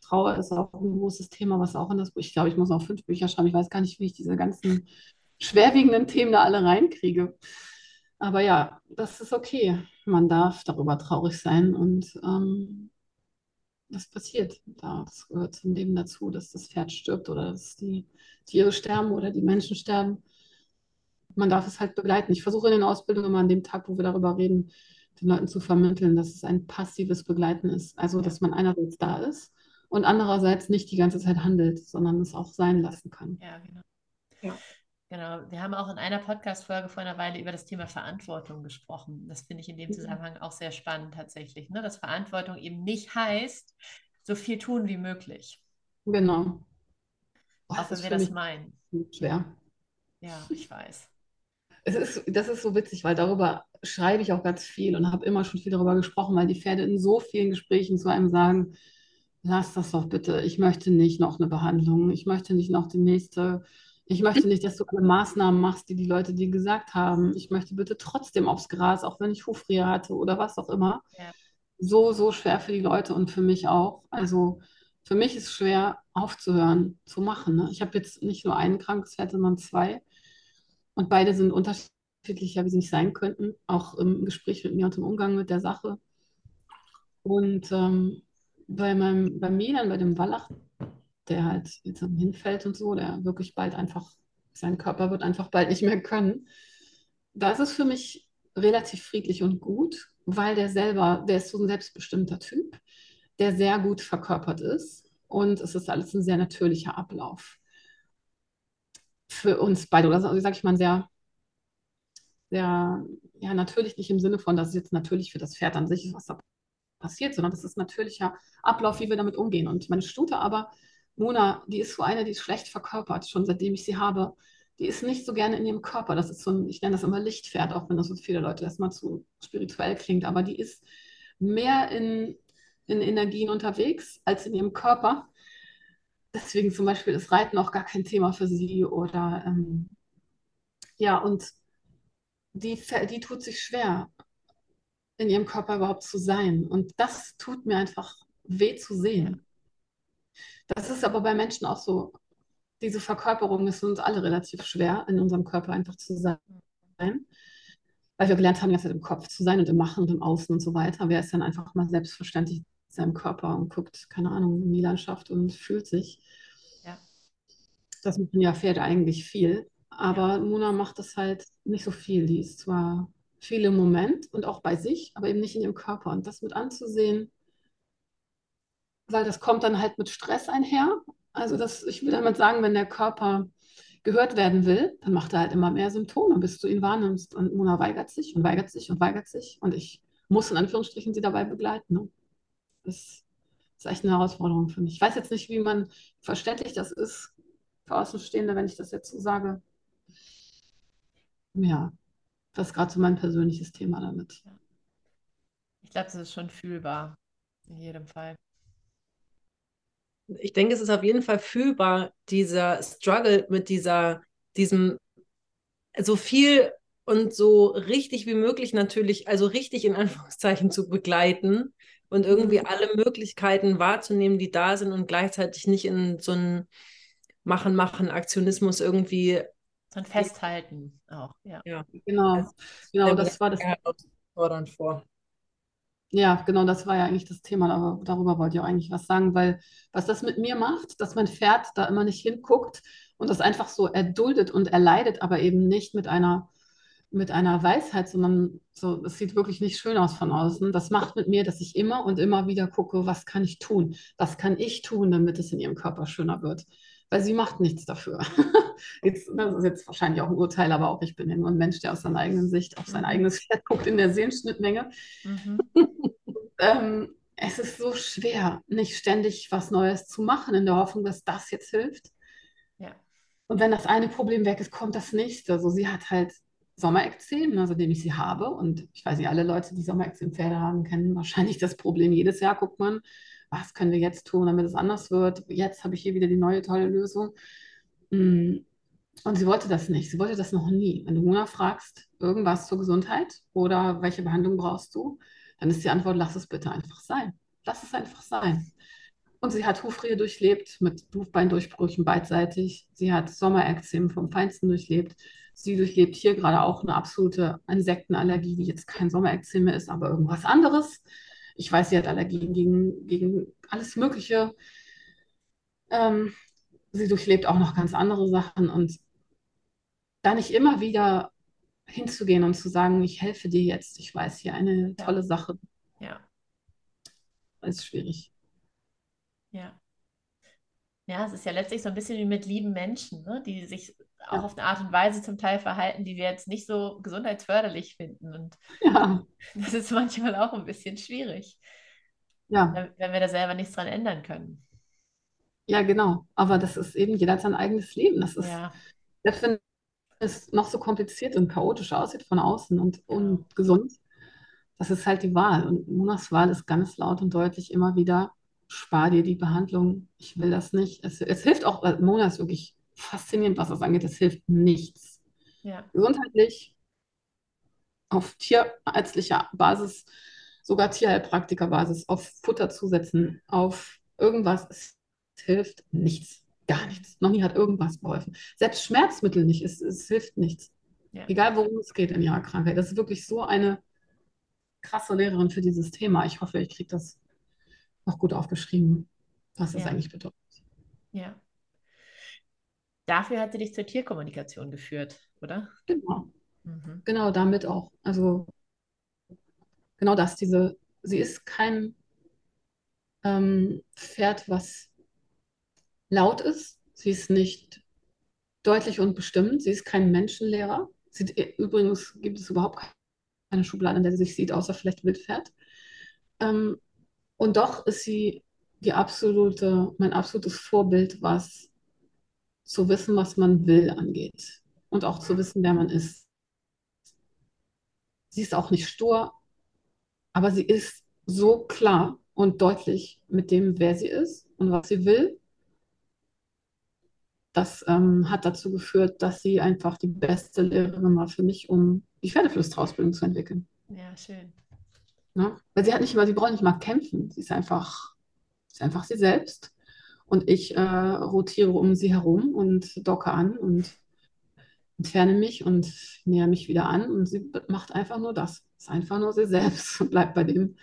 Trauer ist auch ein großes Thema, was auch in das Buch, ich glaube, ich muss noch fünf Bücher schreiben. Ich weiß gar nicht, wie ich diese ganzen schwerwiegenden Themen da alle reinkriege. Aber ja, das ist okay. Man darf darüber traurig sein und ähm, das passiert. Das gehört zum Leben dazu, dass das Pferd stirbt oder dass die Tiere sterben oder die Menschen sterben. Man darf es halt begleiten. Ich versuche in den Ausbildungen immer an dem Tag, wo wir darüber reden, den Leuten zu vermitteln, dass es ein passives Begleiten ist. Also, dass man einerseits da ist und andererseits nicht die ganze Zeit handelt, sondern es auch sein lassen kann. Ja, genau. Ja. Genau, wir haben auch in einer Podcast-Folge vor einer Weile über das Thema Verantwortung gesprochen. Das finde ich in dem mhm. Zusammenhang auch sehr spannend tatsächlich, ne? dass Verantwortung eben nicht heißt, so viel tun wie möglich. Genau. Boah, auch wenn wir das meinen. Schwer. Ja, ich weiß. Es ist, das ist so witzig, weil darüber schreibe ich auch ganz viel und habe immer schon viel darüber gesprochen, weil die Pferde in so vielen Gesprächen zu einem sagen, lass das doch bitte, ich möchte nicht noch eine Behandlung, ich möchte nicht noch die nächste ich möchte nicht, dass du alle Maßnahmen machst, die die Leute dir gesagt haben. Ich möchte bitte trotzdem aufs Gras, auch wenn ich Hufrehe hatte oder was auch immer. Ja. So, so schwer für die Leute und für mich auch. Also für mich ist es schwer aufzuhören, zu machen. Ne? Ich habe jetzt nicht nur einen krankes Pferd, sondern zwei. Und beide sind unterschiedlicher, wie sie nicht sein könnten. Auch im Gespräch mit mir und im Umgang mit der Sache. Und ähm, bei meinem, bei Milan, bei dem Wallach, der halt jetzt hinfällt und so, der wirklich bald einfach, sein Körper wird einfach bald nicht mehr können. Da ist es für mich relativ friedlich und gut, weil der selber, der ist so ein selbstbestimmter Typ, der sehr gut verkörpert ist und es ist alles ein sehr natürlicher Ablauf. Für uns beide, oder sage ich mal, sehr, sehr, ja, natürlich nicht im Sinne von, dass es jetzt natürlich für das Pferd an sich ist, was da passiert, sondern das ist natürlicher Ablauf, wie wir damit umgehen. Und meine Stute aber Mona, die ist so eine, die ist schlecht verkörpert, schon seitdem ich sie habe. die ist nicht so gerne in ihrem Körper. Das ist so ein, ich nenne das immer Lichtpferd, auch wenn das für viele Leute erstmal zu spirituell klingt, aber die ist mehr in, in Energien unterwegs als in ihrem Körper. Deswegen zum Beispiel ist Reiten auch gar kein Thema für sie oder ähm, ja, und die, die tut sich schwer, in ihrem Körper überhaupt zu sein. Und das tut mir einfach weh zu sehen. Das ist aber bei Menschen auch so. Diese Verkörperung ist uns alle relativ schwer, in unserem Körper einfach zu sein. Weil wir gelernt haben, jetzt im Kopf zu sein und im Machen und im Außen und so weiter. Wer ist dann einfach mal selbstverständlich in seinem Körper und guckt, keine Ahnung, in die Landschaft und fühlt sich. Ja. Das machen ja Pferde eigentlich viel. Aber ja. Mona macht das halt nicht so viel. Die ist zwar viel im Moment und auch bei sich, aber eben nicht in ihrem Körper. Und das mit anzusehen, weil das kommt dann halt mit Stress einher. Also das, ich will damit sagen, wenn der Körper gehört werden will, dann macht er halt immer mehr Symptome, bis du ihn wahrnimmst. Und Mona weigert sich und weigert sich und weigert sich. Und ich muss in Anführungsstrichen sie dabei begleiten. Ne? Das ist echt eine Herausforderung für mich. Ich weiß jetzt nicht, wie man verständlich das ist für Außenstehende, wenn ich das jetzt so sage. Ja, das ist gerade so mein persönliches Thema damit. Ich glaube, das ist schon fühlbar, in jedem Fall. Ich denke, es ist auf jeden Fall fühlbar, dieser Struggle mit dieser, diesem so viel und so richtig wie möglich natürlich, also richtig in Anführungszeichen zu begleiten und irgendwie mhm. alle Möglichkeiten wahrzunehmen, die da sind und gleichzeitig nicht in so einen Machen, Machen, Aktionismus irgendwie so ein Festhalten auch, ja. Ja, genau. Genau, das war das. Fordernd vor. Ja, genau, das war ja eigentlich das Thema, aber darüber wollte ich auch eigentlich was sagen, weil was das mit mir macht, dass mein Pferd da immer nicht hinguckt und das einfach so erduldet und erleidet, aber eben nicht mit einer, mit einer Weisheit, sondern so, es sieht wirklich nicht schön aus von außen. Das macht mit mir, dass ich immer und immer wieder gucke, was kann ich tun? Was kann ich tun, damit es in ihrem Körper schöner wird? Weil sie macht nichts dafür. jetzt, das ist jetzt wahrscheinlich auch ein Urteil, aber auch ich bin ja nur ein Mensch, der aus seiner eigenen Sicht auf sein mhm. eigenes Pferd guckt in der Sehenschnittmenge. Mhm. ähm, es ist so schwer, nicht ständig was Neues zu machen, in der Hoffnung, dass das jetzt hilft. Ja. Und wenn das eine Problem weg ist, kommt das nächste. Also sie hat halt Sommerekzem, also dem ich sie habe. Und ich weiß nicht, alle Leute, die Sommerekzem-Pferde haben, kennen wahrscheinlich das Problem. Jedes Jahr guckt man, was können wir jetzt tun, damit es anders wird? Jetzt habe ich hier wieder die neue tolle Lösung. Mm. Und sie wollte das nicht. Sie wollte das noch nie. Wenn du Mona fragst, irgendwas zur Gesundheit oder welche Behandlung brauchst du, dann ist die Antwort, lass es bitte einfach sein. Lass es einfach sein. Und sie hat Hufrehe durchlebt mit Hufbeindurchbrüchen beidseitig. Sie hat Sommerekzem vom Feinsten durchlebt. Sie durchlebt hier gerade auch eine absolute Insektenallergie, die jetzt kein Sommerekzem ist, aber irgendwas anderes. Ich weiß, sie hat Allergien gegen, gegen alles Mögliche. Ähm, sie durchlebt auch noch ganz andere Sachen und da nicht immer wieder hinzugehen und zu sagen, ich helfe dir jetzt, ich weiß hier eine ja. tolle Sache. Ja. ist schwierig. Ja. Ja, es ist ja letztlich so ein bisschen wie mit lieben Menschen, ne? die sich auch auf eine Art und Weise zum Teil verhalten, die wir jetzt nicht so gesundheitsförderlich finden. Und ja. das ist manchmal auch ein bisschen schwierig. Ja. Wenn wir da selber nichts dran ändern können. Ja, genau. Aber das ist eben, jeder hat sein eigenes Leben. Das ist, ja. selbst wenn es noch so kompliziert und chaotisch aussieht von außen und ungesund, das ist halt die Wahl. Und Monas Wahl ist ganz laut und deutlich immer wieder spar dir die Behandlung, ich will das nicht. Es, es hilft auch, Mona ist wirklich faszinierend, was das angeht, es hilft nichts. Ja. Gesundheitlich, auf tierärztlicher Basis, sogar Tierheilpraktikerbasis, auf Futter zusetzen, auf irgendwas, es hilft nichts. Gar nichts. Noch nie hat irgendwas geholfen. Selbst Schmerzmittel nicht, es, es hilft nichts. Ja. Egal worum es geht in ihrer Krankheit. Das ist wirklich so eine krasse Lehrerin für dieses Thema. Ich hoffe, ich kriege das noch gut aufgeschrieben, was das eigentlich bedeutet. Ja. Dafür hat sie dich zur Tierkommunikation geführt, oder? Genau. Mhm. Genau, damit auch. Also genau das, diese, sie ist kein ähm, Pferd, was laut ist. Sie ist nicht deutlich und bestimmt. Sie ist kein Menschenlehrer. Sie, übrigens gibt es überhaupt keine Schublade, in der sie sich sieht, außer vielleicht Wildpferd. Ähm, und doch ist sie die absolute, mein absolutes Vorbild, was zu wissen, was man will, angeht. und auch zu wissen, wer man ist. Sie ist auch nicht stur, aber sie ist so klar und deutlich mit dem, wer sie ist und was sie will. Das ähm, hat dazu geführt, dass sie einfach die beste Lehrerin war für mich, um die Pferdeflüsterausbildung zu entwickeln. Ja, schön. Ja? Weil sie hat nicht immer, sie braucht nicht mal kämpfen. Sie ist einfach, sie ist einfach sie selbst. Und ich äh, rotiere um sie herum und docke an und entferne mich und nähere mich wieder an. Und sie macht einfach nur das. Ist einfach nur sie selbst und bleibt bei dem,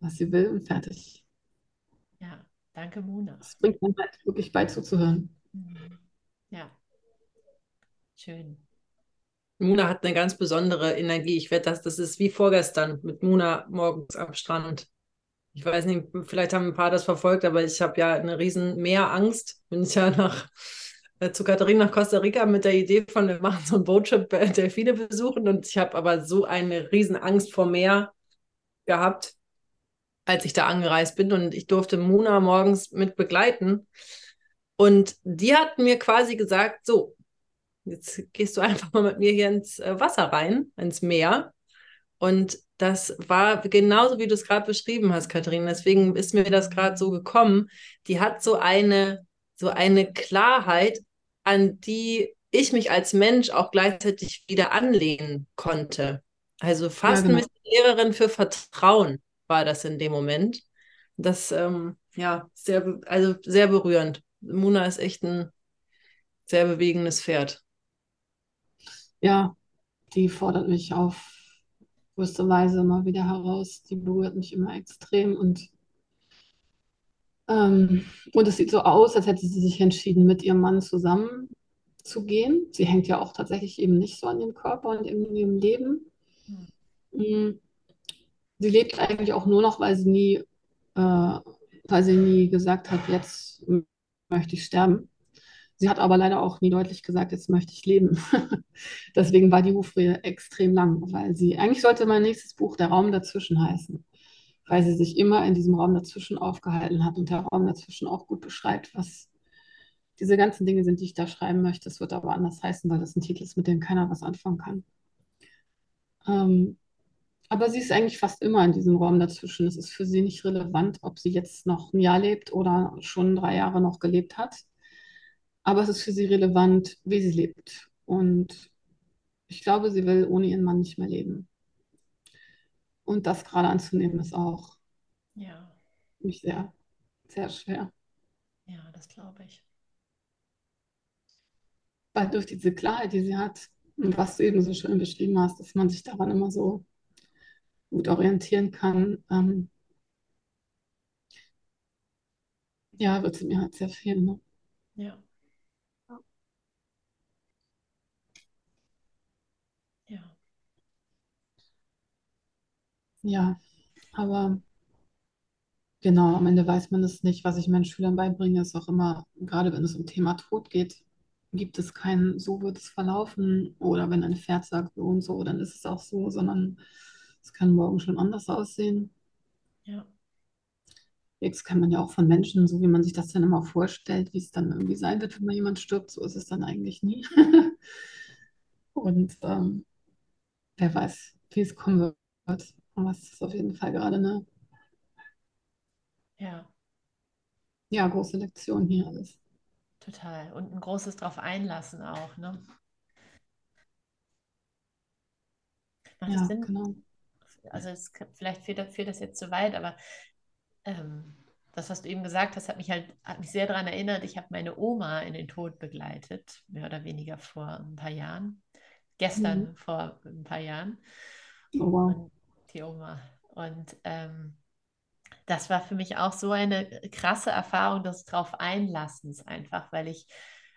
was sie will und fertig. Ja, danke, Mona. Das bringt mir halt wirklich bei zuzuhören. Mhm. Ja, schön. Muna hat eine ganz besondere Energie. Ich werde das, das ist wie vorgestern mit Muna morgens am Strand. Ich weiß nicht, vielleicht haben ein paar das verfolgt, aber ich habe ja eine riesen Meerangst. Bin ich ja nach äh, zu Katharina nach Costa Rica mit der Idee von, wir machen so einen Boottrip äh, Delfine besuchen und ich habe aber so eine riesen Angst vor Meer gehabt, als ich da angereist bin und ich durfte Muna morgens mit begleiten und die hat mir quasi gesagt, so, jetzt gehst du einfach mal mit mir hier ins äh, Wasser rein, ins Meer. Und das war genauso, wie du es gerade beschrieben hast, Katharina. Deswegen ist mir das gerade so gekommen. Die hat so eine, so eine Klarheit, an die ich mich als Mensch auch gleichzeitig wieder anlehnen konnte. Also fast ja, genau. Lehrerin für Vertrauen war das in dem Moment. Das, ähm, ja, sehr, also sehr berührend. Muna ist echt ein sehr bewegendes Pferd ja, die fordert mich auf größte Weise immer wieder heraus. Die berührt mich immer extrem und, ähm, und es sieht so aus, als hätte sie sich entschieden, mit ihrem Mann zusammen zu gehen. Sie hängt ja auch tatsächlich eben nicht so an ihrem Körper und in ihrem Leben. Mhm. Sie lebt eigentlich auch nur noch, weil sie nie, äh, weil sie nie gesagt hat, jetzt möchte ich sterben. Sie hat aber leider auch nie deutlich gesagt, jetzt möchte ich leben. Deswegen war die Hufrehe extrem lang, weil sie, eigentlich sollte mein nächstes Buch Der Raum dazwischen heißen, weil sie sich immer in diesem Raum dazwischen aufgehalten hat und der Raum dazwischen auch gut beschreibt, was diese ganzen Dinge sind, die ich da schreiben möchte. Es wird aber anders heißen, weil das ein Titel ist, mit dem keiner was anfangen kann. Ähm, aber sie ist eigentlich fast immer in diesem Raum dazwischen. Es ist für sie nicht relevant, ob sie jetzt noch ein Jahr lebt oder schon drei Jahre noch gelebt hat aber es ist für sie relevant, wie sie lebt. Und ich glaube, sie will ohne ihren Mann nicht mehr leben. Und das gerade anzunehmen, ist auch ja. mich sehr, sehr schwer. Ja, das glaube ich. Weil durch diese Klarheit, die sie hat, und was du eben so schön beschrieben hast, dass man sich daran immer so gut orientieren kann, ähm, ja, wird sie mir halt sehr viel. Ne? Ja. Ja, aber genau, am Ende weiß man es nicht. Was ich meinen Schülern beibringe, ist auch immer, gerade wenn es um Thema Tod geht, gibt es kein so wird es verlaufen oder wenn ein Pferd sagt so und so, dann ist es auch so, sondern es kann morgen schon anders aussehen. Ja. Jetzt kann man ja auch von Menschen, so wie man sich das dann immer vorstellt, wie es dann irgendwie sein wird, wenn mal jemand stirbt, so ist es dann eigentlich nie. Und ähm, wer weiß, wie es kommen wird. Aber es ist auf jeden Fall gerade eine Ja, ja, große Lektion hier alles. total. Und ein großes drauf einlassen auch, ne? Macht das Ja, Sinn? genau. Also es, vielleicht führt das, führt das jetzt zu weit, aber ähm, das, was du eben gesagt hast, hat mich halt hat mich sehr daran erinnert. Ich habe meine Oma in den Tod begleitet, mehr oder weniger vor ein paar Jahren. Gestern Mhm. vor ein paar Jahren. Oh, wow. Und Oma. Und ähm, das war für mich auch so eine krasse Erfahrung des drauf Einlassens einfach, weil ich,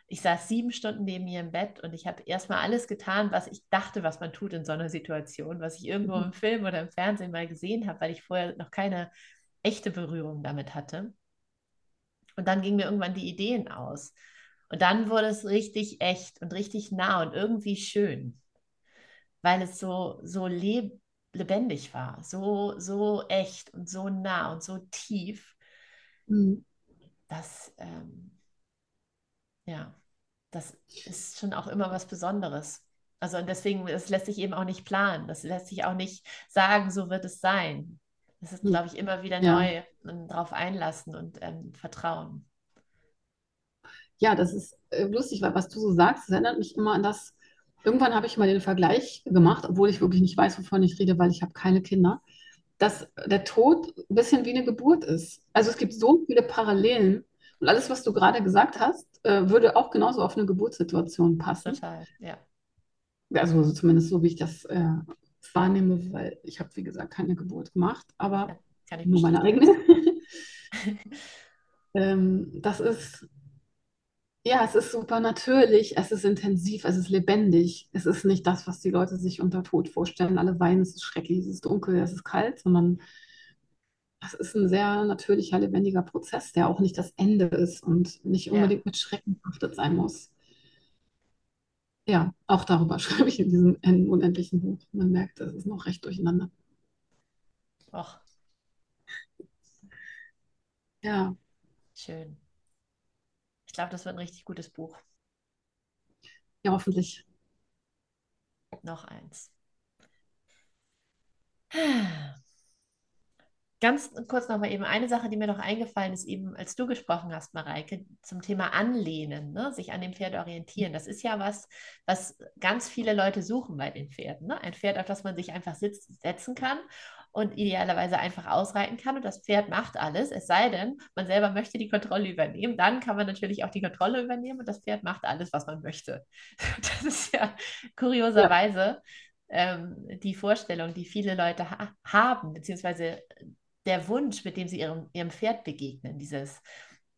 ich saß sieben Stunden neben ihr im Bett und ich habe erstmal alles getan, was ich dachte, was man tut in so einer Situation, was ich irgendwo Mhm. im Film oder im Fernsehen mal gesehen habe, weil ich vorher noch keine echte Berührung damit hatte. Und dann gingen mir irgendwann die Ideen aus. Und dann wurde es richtig echt und richtig nah und irgendwie schön, weil es so, so lebt lebendig war, so, so echt und so nah und so tief, Mhm. dass, ähm, ja, das ist schon auch immer was Besonderes. Also und deswegen, das lässt sich eben auch nicht planen. Das lässt sich auch nicht sagen, so wird es sein. Das ist, hm. glaube ich, immer wieder ja. neu und darauf einlassen und ähm, vertrauen. Ja, das ist äh, lustig, weil was du so sagst, das erinnert mich immer an das, irgendwann habe ich mal den Vergleich gemacht, obwohl ich wirklich nicht weiß, wovon ich rede, weil ich habe keine Kinder, dass der Tod ein bisschen wie eine Geburt ist. Also es gibt so viele Parallelen und alles, was du gerade gesagt hast, äh, würde auch genauso auf eine Geburtssituation passen. Total, ja. Also zumindest so, wie ich das äh, wahrnehme, weil ich habe, wie gesagt, keine Geburt gemacht, aber ja, nur meine eigene. ähm, das ist, ja, es ist super natürlich, es ist intensiv, es ist lebendig. Es ist nicht das, was die Leute sich unter Tod vorstellen. Alle weinen, es ist schrecklich, es ist dunkel, es ist kalt, sondern das ist ein sehr natürlicher, lebendiger Prozess, der auch nicht das Ende ist und nicht unbedingt ja. mit Schrecken behaftet sein muss. Ja, auch darüber schreibe ich in diesem unendlichen Buch. Man merkt, das ist noch recht durcheinander. Ach. Ja. Schön. Ich glaube, das wird ein richtig gutes Buch. Ja, hoffentlich. Noch eins. Ganz kurz noch mal eben eine Sache, die mir noch eingefallen ist, eben als du gesprochen hast, Mareike, zum Thema Anlehnen, ne? sich an dem Pferd orientieren. Das ist ja was, was ganz viele Leute suchen bei den Pferden. Ne? Ein Pferd, auf das man sich einfach sitz, setzen kann und idealerweise einfach ausreiten kann und das Pferd macht alles, es sei denn, man selber möchte die Kontrolle übernehmen, dann kann man natürlich auch die Kontrolle übernehmen und das Pferd macht alles, was man möchte. Das ist ja kurioserweise ja. Ähm, die Vorstellung, die viele Leute ha haben, beziehungsweise der Wunsch, mit dem sie ihrem, ihrem Pferd begegnen, dieses,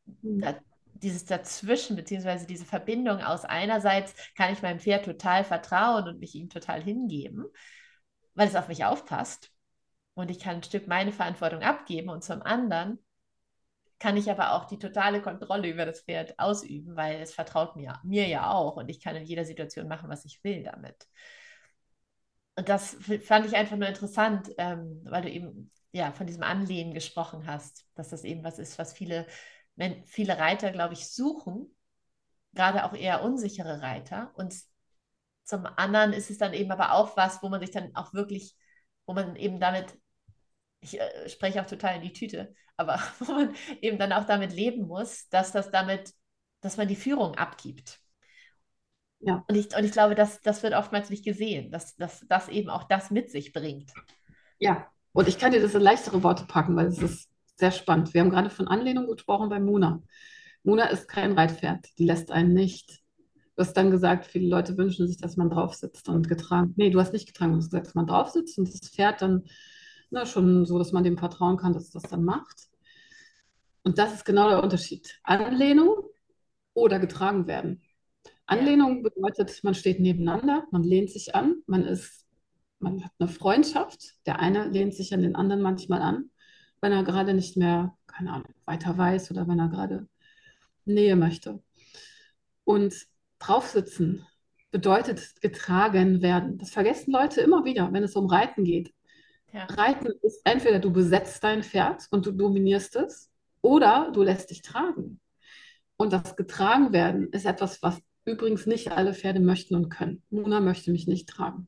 mhm. da, dieses Dazwischen, beziehungsweise diese Verbindung aus einerseits kann ich meinem Pferd total vertrauen und mich ihm total hingeben, weil es auf mich aufpasst und ich kann ein Stück meine Verantwortung abgeben und zum anderen kann ich aber auch die totale Kontrolle über das Pferd ausüben, weil es vertraut mir, mir ja auch und ich kann in jeder Situation machen, was ich will damit. Und das fand ich einfach nur interessant, ähm, weil du eben ja, von diesem Anlehnen gesprochen hast, dass das eben was ist, was viele, viele Reiter, glaube ich, suchen, gerade auch eher unsichere Reiter. Und zum anderen ist es dann eben aber auch was, wo man sich dann auch wirklich, wo man eben damit, ich äh, spreche auch total in die Tüte, aber wo man eben dann auch damit leben muss, dass das damit, dass man die Führung abgibt. Ja. Und, ich, und ich glaube, das, das wird oftmals nicht gesehen, dass das eben auch das mit sich bringt. Ja, und ich kann dir das in leichtere Worte packen, weil es ist sehr spannend. Wir haben gerade von Anlehnung gesprochen bei Muna. Muna ist kein Reitpferd, die lässt einen nicht. Du hast dann gesagt, viele Leute wünschen sich, dass man drauf sitzt und getragen. Nee, du hast nicht getragen, du hast gesagt, dass man drauf sitzt und das Pferd dann ne, schon so, dass man dem vertrauen kann, dass das dann macht. Und das ist genau der Unterschied. Anlehnung oder getragen werden. Anlehnung bedeutet, man steht nebeneinander, man lehnt sich an, man ist man hat eine Freundschaft. Der eine lehnt sich an den anderen manchmal an, wenn er gerade nicht mehr, keine Ahnung, weiter weiß oder wenn er gerade Nähe möchte. Und draufsitzen bedeutet getragen werden. Das vergessen Leute immer wieder, wenn es um Reiten geht. Ja. Reiten ist entweder du besetzt dein Pferd und du dominierst es oder du lässt dich tragen. Und das getragen werden ist etwas, was übrigens nicht alle Pferde möchten und können. Muna möchte mich nicht tragen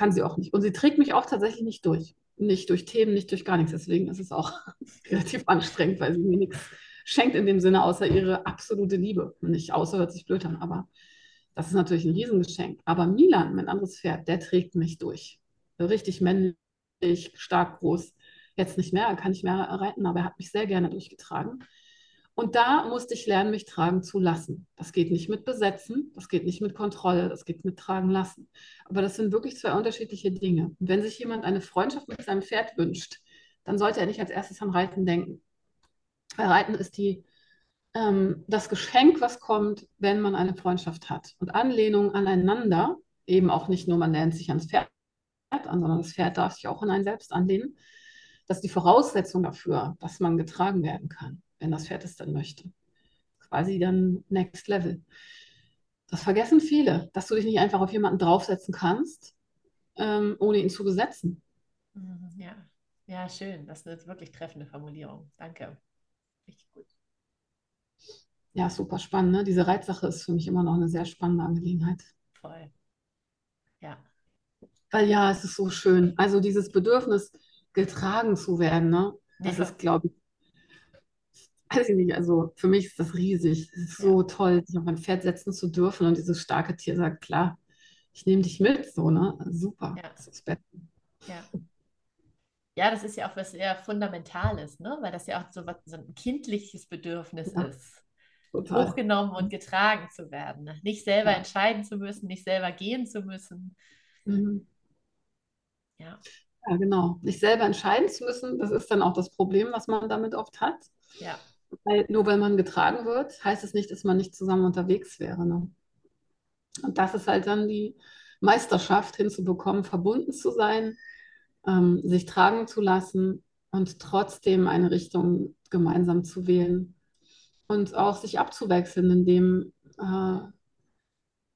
kann sie auch nicht. Und sie trägt mich auch tatsächlich nicht durch. Nicht durch Themen, nicht durch gar nichts. Deswegen ist es auch relativ anstrengend, weil sie mir nichts schenkt in dem Sinne, außer ihre absolute Liebe. Nicht außer hört sich blöd an, aber das ist natürlich ein Riesengeschenk. Aber Milan, mein anderes Pferd, der trägt mich durch. Richtig männlich, stark, groß. Jetzt nicht mehr, kann nicht mehr reiten, aber er hat mich sehr gerne durchgetragen. Und da musste ich lernen, mich tragen zu lassen. Das geht nicht mit Besetzen, das geht nicht mit Kontrolle, das geht mit Tragen lassen. Aber das sind wirklich zwei unterschiedliche Dinge. Und wenn sich jemand eine Freundschaft mit seinem Pferd wünscht, dann sollte er nicht als erstes an Reiten denken. Weil Reiten ist die, ähm, das Geschenk, was kommt, wenn man eine Freundschaft hat. Und Anlehnung aneinander, eben auch nicht nur, man lernt sich ans Pferd an, sondern das Pferd darf sich auch an einen selbst anlehnen. Das ist die Voraussetzung dafür, dass man getragen werden kann wenn das Pferd es dann möchte. Quasi dann Next Level. Das vergessen viele, dass du dich nicht einfach auf jemanden draufsetzen kannst, ähm, ohne ihn zu besetzen. Mhm, ja. ja, schön. Das ist eine wirklich treffende Formulierung. Danke. Richtig gut. Ja, super spannend. Ne? Diese Reitsache ist für mich immer noch eine sehr spannende Angelegenheit. Voll. Ja. Weil ja, es ist so schön. Also dieses Bedürfnis, getragen zu werden, ne? Das ja. ist, glaube ich, weiß ich nicht, also für mich ist das riesig. Es ist so toll, sich auf ein Pferd setzen zu dürfen und dieses starke Tier sagt, klar, ich nehme dich mit, so, ne? Super. Ja. Das ist das. Ja. Ja, das ist ja auch was sehr Fundamentales, ne? weil das ja auch so, was, so ein kindliches Bedürfnis ja. ist. Total. Hochgenommen und getragen zu werden. Ne? Nicht selber ja. entscheiden zu müssen, nicht selber gehen zu müssen. Mhm. Ja. Ja, genau. Nicht selber entscheiden zu müssen, das ist dann auch das Problem, was man damit oft hat. Ja. Weil nur weil man getragen wird, heißt es nicht, dass man nicht zusammen unterwegs wäre. Ne? Und das ist halt dann die Meisterschaft hinzubekommen, verbunden zu sein, ähm, sich tragen zu lassen und trotzdem eine Richtung gemeinsam zu wählen und auch sich abzuwechseln in dem, äh,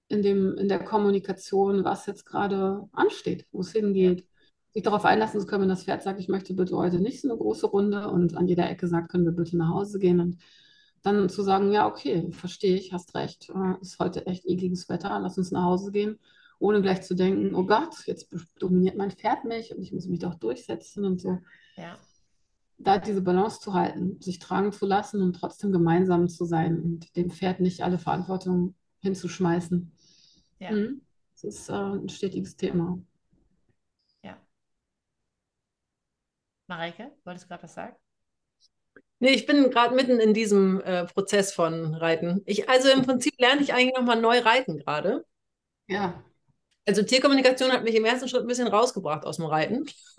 in dem, in der Kommunikation, was jetzt gerade ansteht, wo es hingeht. Sich darauf einlassen zu können, wenn das Pferd sagt, ich möchte bitte heute nicht so eine große Runde und an jeder Ecke sagt, können wir bitte nach Hause gehen und dann zu sagen, ja, okay, verstehe ich, hast recht, äh, ist heute echt ekliges Wetter, lass uns nach Hause gehen ohne gleich zu denken, oh Gott, jetzt dominiert mein Pferd mich und ich muss mich doch durchsetzen und so. Ja. Da diese Balance zu halten, sich tragen zu lassen und trotzdem gemeinsam zu sein und dem Pferd nicht alle Verantwortung hinzuschmeißen. Ja. Mhm. Das ist äh, ein stetiges Thema. Mareike, wolltest du gerade was sagen? Nee, ich bin gerade mitten in diesem äh, Prozess von Reiten. Ich, also im Prinzip lerne ich eigentlich nochmal neu reiten gerade. Ja. Also Tierkommunikation hat mich im ersten Schritt ein bisschen rausgebracht aus dem Reiten,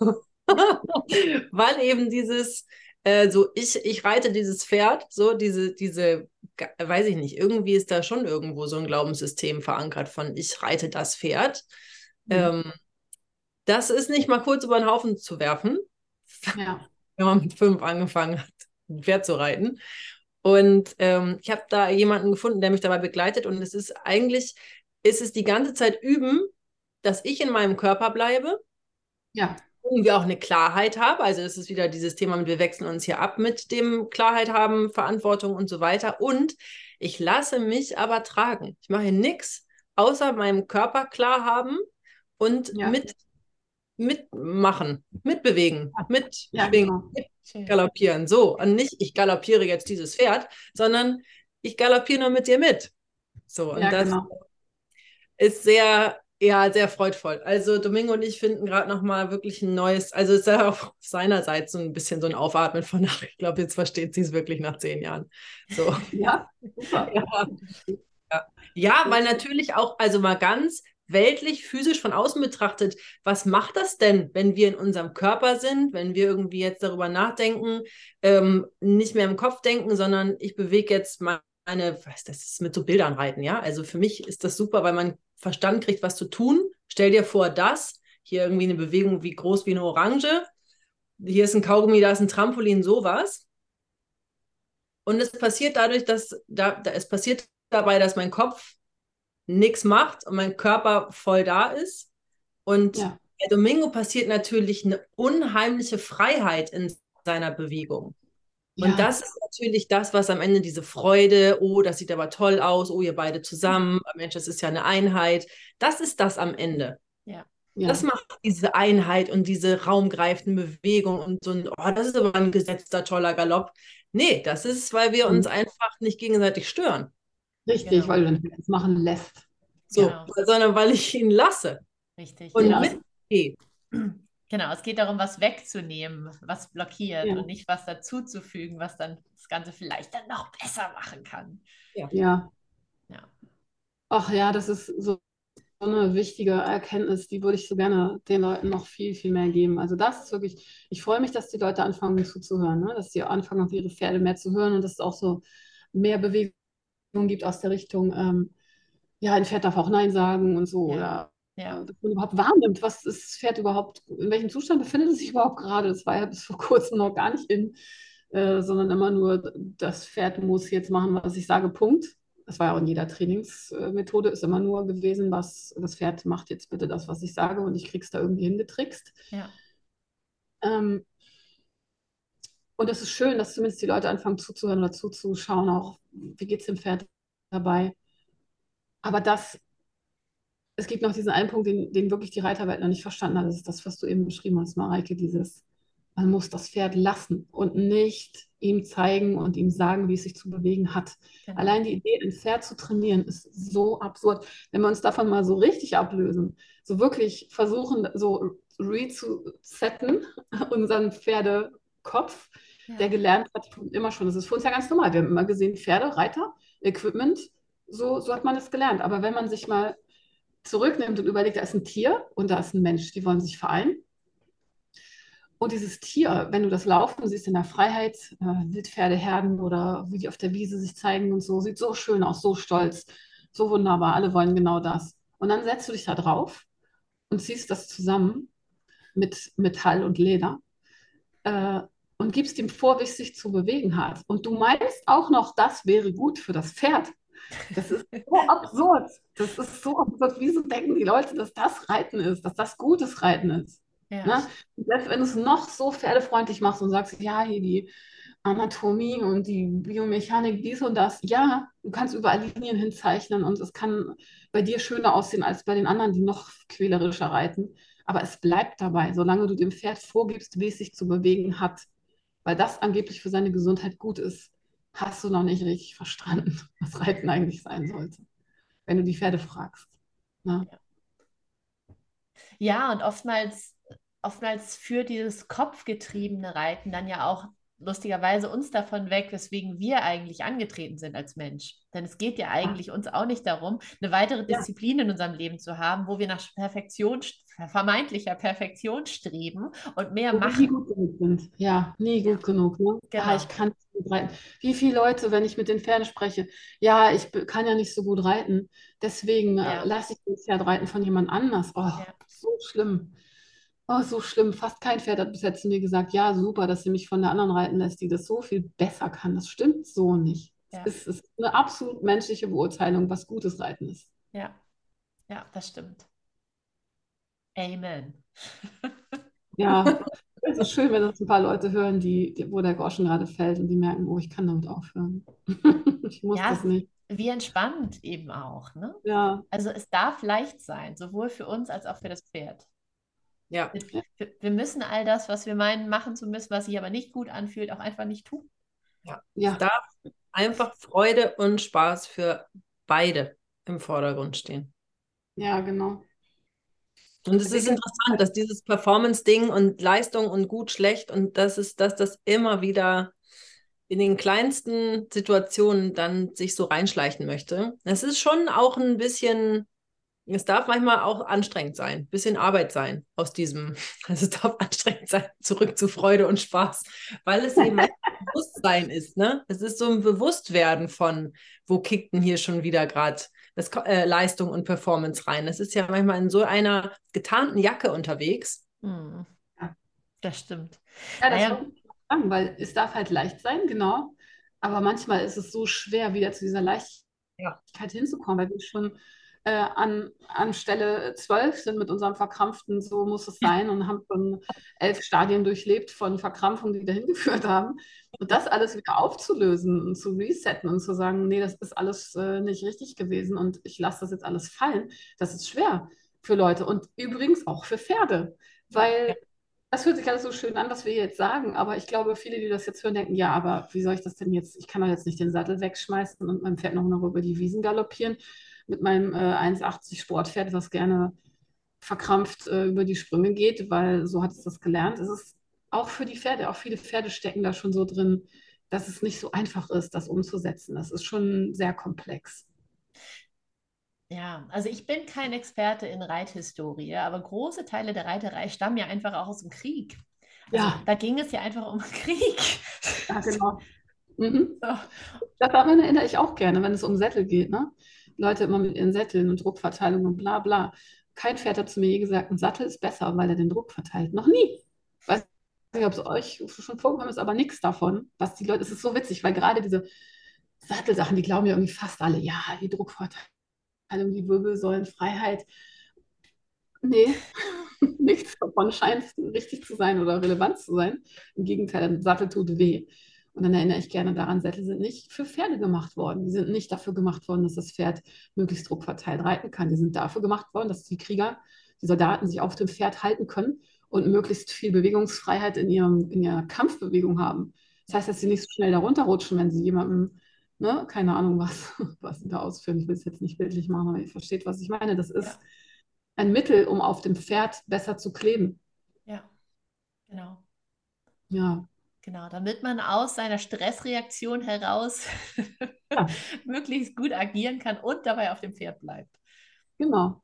weil eben dieses, äh, so ich, ich reite dieses Pferd, so diese, diese, weiß ich nicht, irgendwie ist da schon irgendwo so ein Glaubenssystem verankert von ich reite das Pferd. Mhm. Ähm, das ist nicht mal kurz über den Haufen zu werfen, ja. wenn man mit fünf angefangen hat, ein Pferd zu reiten. Und ähm, ich habe da jemanden gefunden, der mich dabei begleitet. Und es ist eigentlich, ist es die ganze Zeit üben, dass ich in meinem Körper bleibe. Ja. Irgendwie auch eine Klarheit habe. Also es ist wieder dieses Thema, wir wechseln uns hier ab mit dem Klarheit haben, Verantwortung und so weiter. Und ich lasse mich aber tragen. Ich mache nichts, außer meinem Körper klar haben und ja. mit mitmachen, mitbewegen, mit ja, genau. galoppieren. So, und nicht, ich galoppiere jetzt dieses Pferd, sondern ich galoppiere nur mit dir mit. So, und ja, das genau. ist sehr ja, sehr freudvoll. Also Domingo und ich finden gerade nochmal wirklich ein neues, also es ist ja auch seinerseits so ein bisschen so ein Aufatmen von, ach, ich glaube, jetzt versteht sie es wirklich nach zehn Jahren. So. Ja, super. Ja. Ja. ja, weil natürlich auch, also mal ganz weltlich, physisch von außen betrachtet, was macht das denn, wenn wir in unserem Körper sind, wenn wir irgendwie jetzt darüber nachdenken, ähm, nicht mehr im Kopf denken, sondern ich bewege jetzt meine, was das ist mit so Bildern reiten, ja. Also für mich ist das super, weil man Verstand kriegt, was zu tun. Stell dir vor, das, hier irgendwie eine Bewegung wie groß wie eine Orange, hier ist ein Kaugummi, da ist ein Trampolin, sowas. Und es passiert dadurch, dass da, da, es passiert dabei, dass mein Kopf nichts macht und mein Körper voll da ist. Und ja. bei Domingo passiert natürlich eine unheimliche Freiheit in seiner Bewegung. Und ja. das ist natürlich das, was am Ende diese Freude, oh, das sieht aber toll aus, oh, ihr beide zusammen, Mensch, das ist ja eine Einheit. Das ist das am Ende. Ja. Ja. Das macht diese Einheit und diese raumgreifende Bewegung und so ein, oh, das ist aber ein gesetzter, toller Galopp. Nee, das ist, weil wir uns mhm. einfach nicht gegenseitig stören. Richtig, genau. weil du dann das machen lässt. So, genau. sondern weil ich ihn lasse. Richtig. Und genau. mitgehe. Genau, es geht darum, was wegzunehmen, was blockiert ja. und nicht was dazuzufügen, was dann das Ganze vielleicht dann noch besser machen kann. Ja. ja. ja. Ach ja, das ist so eine wichtige Erkenntnis, die würde ich so gerne den Leuten noch viel, viel mehr geben. Also das ist wirklich, ich freue mich, dass die Leute anfangen zuzuhören, ne? dass sie anfangen, auf ihre Pferde mehr zu hören und dass es auch so mehr Bewegung gibt aus der Richtung, ähm, ja, ein Pferd darf auch Nein sagen und so. Ja. Oder ja. dass man überhaupt wahrnimmt, was das Pferd überhaupt, in welchem Zustand befindet es sich überhaupt gerade. Das war ja bis vor kurzem noch gar nicht in, äh, sondern immer nur, das Pferd muss jetzt machen, was ich sage, Punkt. Das war ja auch in jeder Trainingsmethode, ist immer nur gewesen, was das Pferd macht jetzt bitte das, was ich sage und ich krieg's da irgendwie hingetrickst. Ja. Ähm, Und es ist schön, dass zumindest die Leute anfangen zuzuhören oder zuzuschauen, auch wie geht es dem Pferd dabei. Aber das, es gibt noch diesen einen Punkt, den, den wirklich die Reiterwelt noch nicht verstanden hat. Das ist das, was du eben beschrieben hast, Mareike, dieses, man muss das Pferd lassen und nicht ihm zeigen und ihm sagen, wie es sich zu bewegen hat. Genau. Allein die Idee, ein Pferd zu trainieren, ist so absurd. Wenn wir uns davon mal so richtig ablösen, so wirklich versuchen, so rezusetten, unseren Pferdekopf, ja. der gelernt hat, immer schon. Das ist für uns ja ganz normal. Wir haben immer gesehen, Pferde, Reiter, Equipment, so, so hat man es gelernt. Aber wenn man sich mal zurücknimmt und überlegt, da ist ein Tier und da ist ein Mensch, die wollen sich vereinen. Und dieses Tier, wenn du das Laufen siehst in der Freiheit, äh, Wildpferdeherden oder wie die auf der Wiese sich zeigen und so, sieht so schön aus, so stolz, so wunderbar. Alle wollen genau das. Und dann setzt du dich da drauf und ziehst das zusammen mit Metall und Leder äh, und gibst ihm vor, wie es sich zu bewegen hat. Und du meinst auch noch, das wäre gut für das Pferd. Das ist so absurd. Das ist so absurd. Wieso denken die Leute, dass das Reiten ist, dass das gutes Reiten ist? Ja. Ne? Selbst wenn du es noch so pferdefreundlich machst und sagst, ja, hier die Anatomie und die Biomechanik, dies und das, ja, du kannst überall Linien hinzeichnen und es kann bei dir schöner aussehen als bei den anderen, die noch quälerischer reiten. Aber es bleibt dabei, solange du dem Pferd vorgibst, wie es sich zu bewegen hat, weil das angeblich für seine Gesundheit gut ist, hast du noch nicht richtig verstanden, was Reiten eigentlich sein sollte, wenn du die Pferde fragst. Ne? Ja, und oftmals oftmals für dieses kopfgetriebene Reiten dann ja auch lustigerweise uns davon weg, weswegen wir eigentlich angetreten sind als Mensch. Denn es geht ja eigentlich uns auch nicht darum, eine weitere Disziplin ja. in unserem Leben zu haben, wo wir nach Perfektion, vermeintlicher Perfektion streben und mehr wo machen. Nie gut genug sind. Ja, nie gut genug. Ne? Genau. Ja, ich kann nicht gut reiten. Wie viele Leute, wenn ich mit den Pferden spreche, ja, ich kann ja nicht so gut reiten, deswegen äh, ja. lasse ich das Pferd reiten von jemand anders. Oh, ja. so schlimm. Oh, so schlimm. Fast kein Pferd hat bis jetzt zu mir gesagt, ja, super, dass sie mich von der anderen reiten lässt, die das so viel besser kann. Das stimmt so nicht. Ja. Es ist eine absolut menschliche Beurteilung, was gutes Reiten ist. Ja, ja, das stimmt. Amen. ja, es ist schön, wenn das ein paar Leute hören, die, die, wo der Groschen gerade fällt und die merken, oh, ich kann damit aufhören. ich muss ja, das nicht. Wie entspannt eben auch. Ne? Ja. Also es darf leicht sein, sowohl für uns als auch für das Pferd. Ja. Wir, wir, müssen all das, was wir meinen, machen zu müssen, was sich aber nicht gut anfühlt, auch einfach nicht tun. Ja. ja. Es darf einfach Freude und Spaß für beide im Vordergrund stehen. Ja, genau. Und es ist interessant, dass dieses Performance-Ding und Leistung und gut, schlecht und das ist, dass das immer wieder in den kleinsten Situationen dann sich so reinschleichen möchte. Es ist schon auch ein bisschen es darf manchmal auch anstrengend sein, ein bisschen Arbeit sein aus diesem, also es darf anstrengend sein, zurück zu Freude und Spaß, weil es eben ein Bewusstsein ist, ne? Es ist so ein Bewusstwerden von, wo kickt denn hier schon wieder gerade das äh, Leistung und Performance rein. Es ist ja manchmal in so einer getarnten Jacke unterwegs. Hm. Ja, das stimmt. Ja, das naja. sagen, weil es darf halt leicht sein, genau. Aber manchmal ist es so schwer, wieder zu dieser Leichtigkeit ja. hinzukommen, weil wir schon äh, an, an Stelle 12 sind mit unserem Verkrampften, so muss es sein, und haben schon elf Stadien durchlebt von Verkrampfungen, die dahin geführt haben. Und das alles wieder aufzulösen und zu resetten und zu sagen, nee, das ist alles äh, nicht richtig gewesen und ich lasse das jetzt alles fallen, das ist schwer für Leute und übrigens auch für Pferde, weil das hört sich alles so schön an, was wir jetzt sagen, aber ich glaube, viele, die das jetzt hören, denken, ja, aber wie soll ich das denn jetzt, ich kann doch jetzt nicht den Sattel wegschmeißen und mein Pferd noch, noch über die Wiesen galoppieren mit meinem äh, 1,80 Sportpferd, was gerne verkrampft äh, über die Sprünge geht, weil so hat es das gelernt. Es ist auch für die Pferde, auch viele Pferde stecken da schon so drin, dass es nicht so einfach ist, das umzusetzen. Das ist schon sehr komplex. Ja, also ich bin kein Experte in Reithistorie, aber große Teile der Reiterei stammen ja einfach auch aus dem Krieg. Also ja. Da ging es ja einfach um Krieg. Ja, genau. Mhm. So. Daran erinnere ich auch gerne, wenn es um Sättel geht. Ne? Leute immer mit ihren Sätteln und Druckverteilung und bla bla. Kein Pferd hat zu mir je gesagt, ein Sattel ist besser, weil er den Druck verteilt. Noch nie. Weiß nicht, ob es euch schon vorgekommen ist, aber nichts davon. Was die Leute, es ist so witzig, weil gerade diese Sattelsachen, die glauben ja irgendwie fast alle, ja, die Druckverteilung, die Wirbelsäulenfreiheit. Nee, nichts davon scheint richtig zu sein oder relevant zu sein. Im Gegenteil, ein Sattel tut weh. Und dann erinnere ich gerne daran, Sättel sind nicht für Pferde gemacht worden. Die sind nicht dafür gemacht worden, dass das Pferd möglichst druckverteilt reiten kann. Die sind dafür gemacht worden, dass die Krieger, die Soldaten sich auf dem Pferd halten können und möglichst viel Bewegungsfreiheit in, ihrem, in ihrer Kampfbewegung haben. Das heißt, dass sie nicht so schnell darunter rutschen, wenn sie jemandem, ne, keine Ahnung, was, was sie da ausführen. Ich will es jetzt nicht bildlich machen, aber ihr versteht, was ich meine. Das ist ja. ein Mittel, um auf dem Pferd besser zu kleben. Ja, genau. Ja. Genau, damit man aus seiner Stressreaktion heraus ja. möglichst gut agieren kann und dabei auf dem Pferd bleibt. Genau.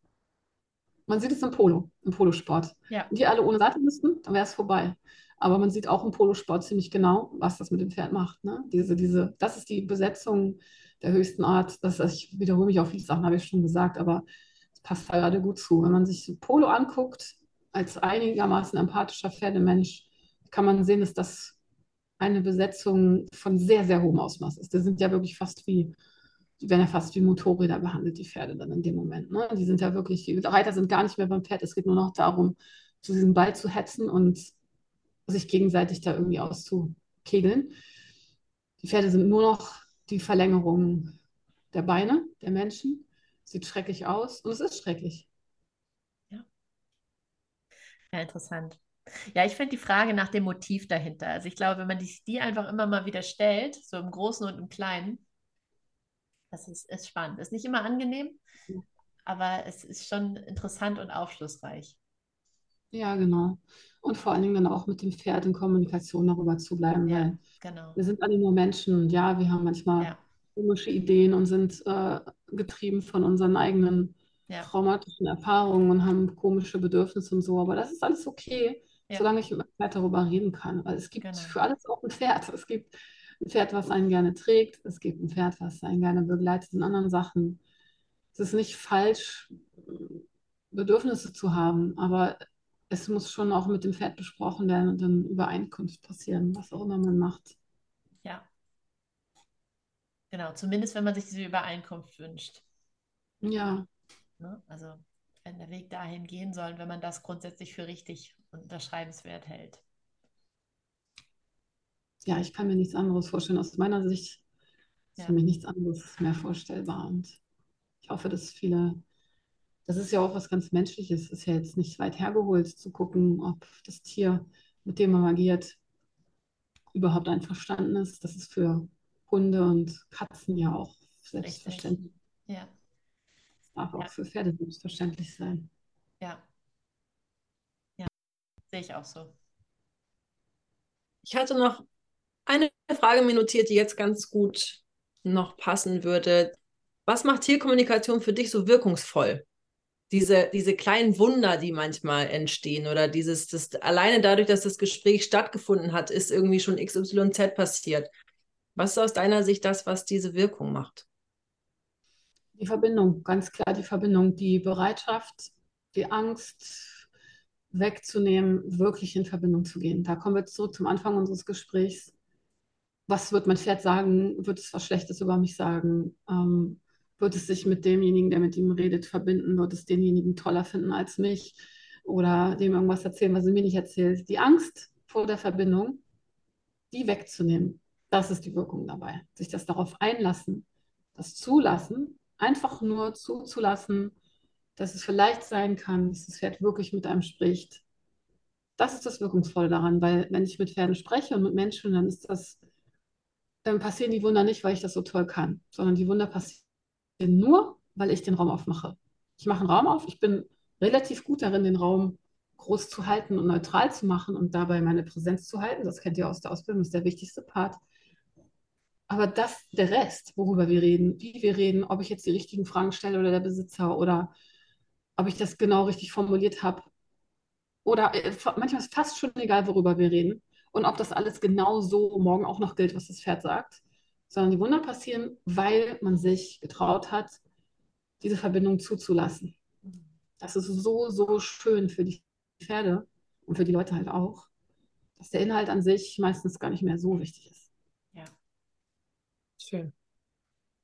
Man sieht es im Polo, im Polosport. Ja. Wenn die alle ohne Sattel müssten, dann wäre es vorbei. Aber man sieht auch im Polosport ziemlich genau, was das mit dem Pferd macht. Ne? Diese, diese, das ist die Besetzung der höchsten Art. Das, ich wiederhole mich auf viele Sachen, habe ich schon gesagt, aber es passt da gerade gut zu. Wenn man sich Polo anguckt, als einigermaßen empathischer Pferdemensch, kann man sehen, dass das eine Besetzung von sehr, sehr hohem Ausmaß ist. Die sind ja wirklich fast wie, die werden ja fast wie Motorräder behandelt, die Pferde dann in dem Moment. Ne? Die sind ja wirklich, die Reiter sind gar nicht mehr beim Pferd. Es geht nur noch darum, zu diesem Ball zu hetzen und sich gegenseitig da irgendwie auszukegeln. Die Pferde sind nur noch die Verlängerung der Beine der Menschen. Sieht schrecklich aus und es ist schrecklich. Ja. Ja, interessant. Ja, ich finde die Frage nach dem Motiv dahinter. Also ich glaube, wenn man die, die einfach immer mal wieder stellt, so im Großen und im Kleinen, das ist, ist spannend. Ist nicht immer angenehm, aber es ist schon interessant und aufschlussreich. Ja, genau. Und vor allen Dingen dann auch mit dem Pferd in Kommunikation darüber zu bleiben, Ja, weil genau. wir sind alle nur Menschen und ja, wir haben manchmal Ja, komische Ideen und sind äh, getrieben von unseren eigenen ja, traumatischen Erfahrungen und haben komische Bedürfnisse und so, aber das ist alles okay, ja, solange ich mit meinem Pferd darüber reden kann. Weil es gibt genau. für alles auch ein Pferd. Es gibt ein Pferd, was einen gerne trägt, es gibt ein Pferd, was einen gerne begleitet in anderen Sachen. Es ist nicht falsch, Bedürfnisse zu haben, aber es muss schon auch mit dem Pferd besprochen werden und dann Übereinkunft passieren, was auch immer man macht. Ja, genau. Zumindest wenn man sich diese Übereinkunft wünscht. Ja. Ne? Also wenn der Weg dahin gehen soll, wenn man das grundsätzlich für richtig und unterschreibenswert hält. Ja, ich kann mir nichts anderes vorstellen. Aus meiner Sicht ist ja. für mich nichts anderes mehr vorstellbar. Und ich hoffe, dass viele das ist ja auch was ganz Menschliches. Es ist ja jetzt nicht weit hergeholt zu gucken, ob das Tier, mit dem man agiert, überhaupt einverstanden ist. Das ist für Hunde und Katzen ja auch selbstverständlich. Richtig. Ja. Das darf auch für Pferde selbstverständlich sein. Ja. Ja, sehe ich auch so. Ich hatte noch eine Frage mir notiert, die jetzt ganz gut noch passen würde. Was macht Tierkommunikation für dich so wirkungsvoll? diese, diese kleinen Wunder, die manchmal entstehen oder dieses, das, alleine dadurch, dass das Gespräch stattgefunden hat, ist irgendwie schon XYZ passiert. Was ist aus deiner Sicht das, was diese Wirkung macht? Die Verbindung, ganz klar die Verbindung, die Bereitschaft, die Angst wegzunehmen, wirklich in Verbindung zu gehen. Da kommen wir zurück zum Anfang unseres Gesprächs. Was wird mein Pferd sagen? Wird es was Schlechtes über mich sagen? Ähm, wird es sich mit demjenigen, der mit ihm redet, verbinden, wird es denjenigen toller finden als mich oder dem irgendwas erzählen, was er mir nicht erzählt. Die Angst vor der Verbindung, die wegzunehmen, das ist die Wirkung dabei. Sich das darauf einlassen, das zulassen, einfach nur zuzulassen, dass es vielleicht sein kann, dass das Pferd wirklich mit einem spricht. Das ist das Wirkungsvolle daran, weil wenn ich mit Pferden spreche und mit Menschen, dann ist das, dann passieren die Wunder nicht, weil ich das so toll kann, sondern die Wunder passieren nur, weil ich den Raum aufmache. Ich mache einen Raum auf, ich bin relativ gut darin, den Raum groß zu halten und neutral zu machen und dabei meine Präsenz zu halten. Das kennt ihr aus der Ausbildung, das ist der wichtigste Part. Aber das, der Rest, worüber wir reden, wie wir reden, ob ich jetzt die richtigen Fragen stelle oder der Besitzer oder ob ich das genau richtig formuliert habe. Oder äh, manchmal ist fast schon egal, worüber wir reden und ob das alles genau so morgen auch noch gilt, was das Pferd sagt sondern die Wunder passieren, weil man sich getraut hat, diese Verbindung zuzulassen. Das ist so, so schön für die Pferde und für die Leute halt auch, dass der Inhalt an sich meistens gar nicht mehr so wichtig ist. Schön.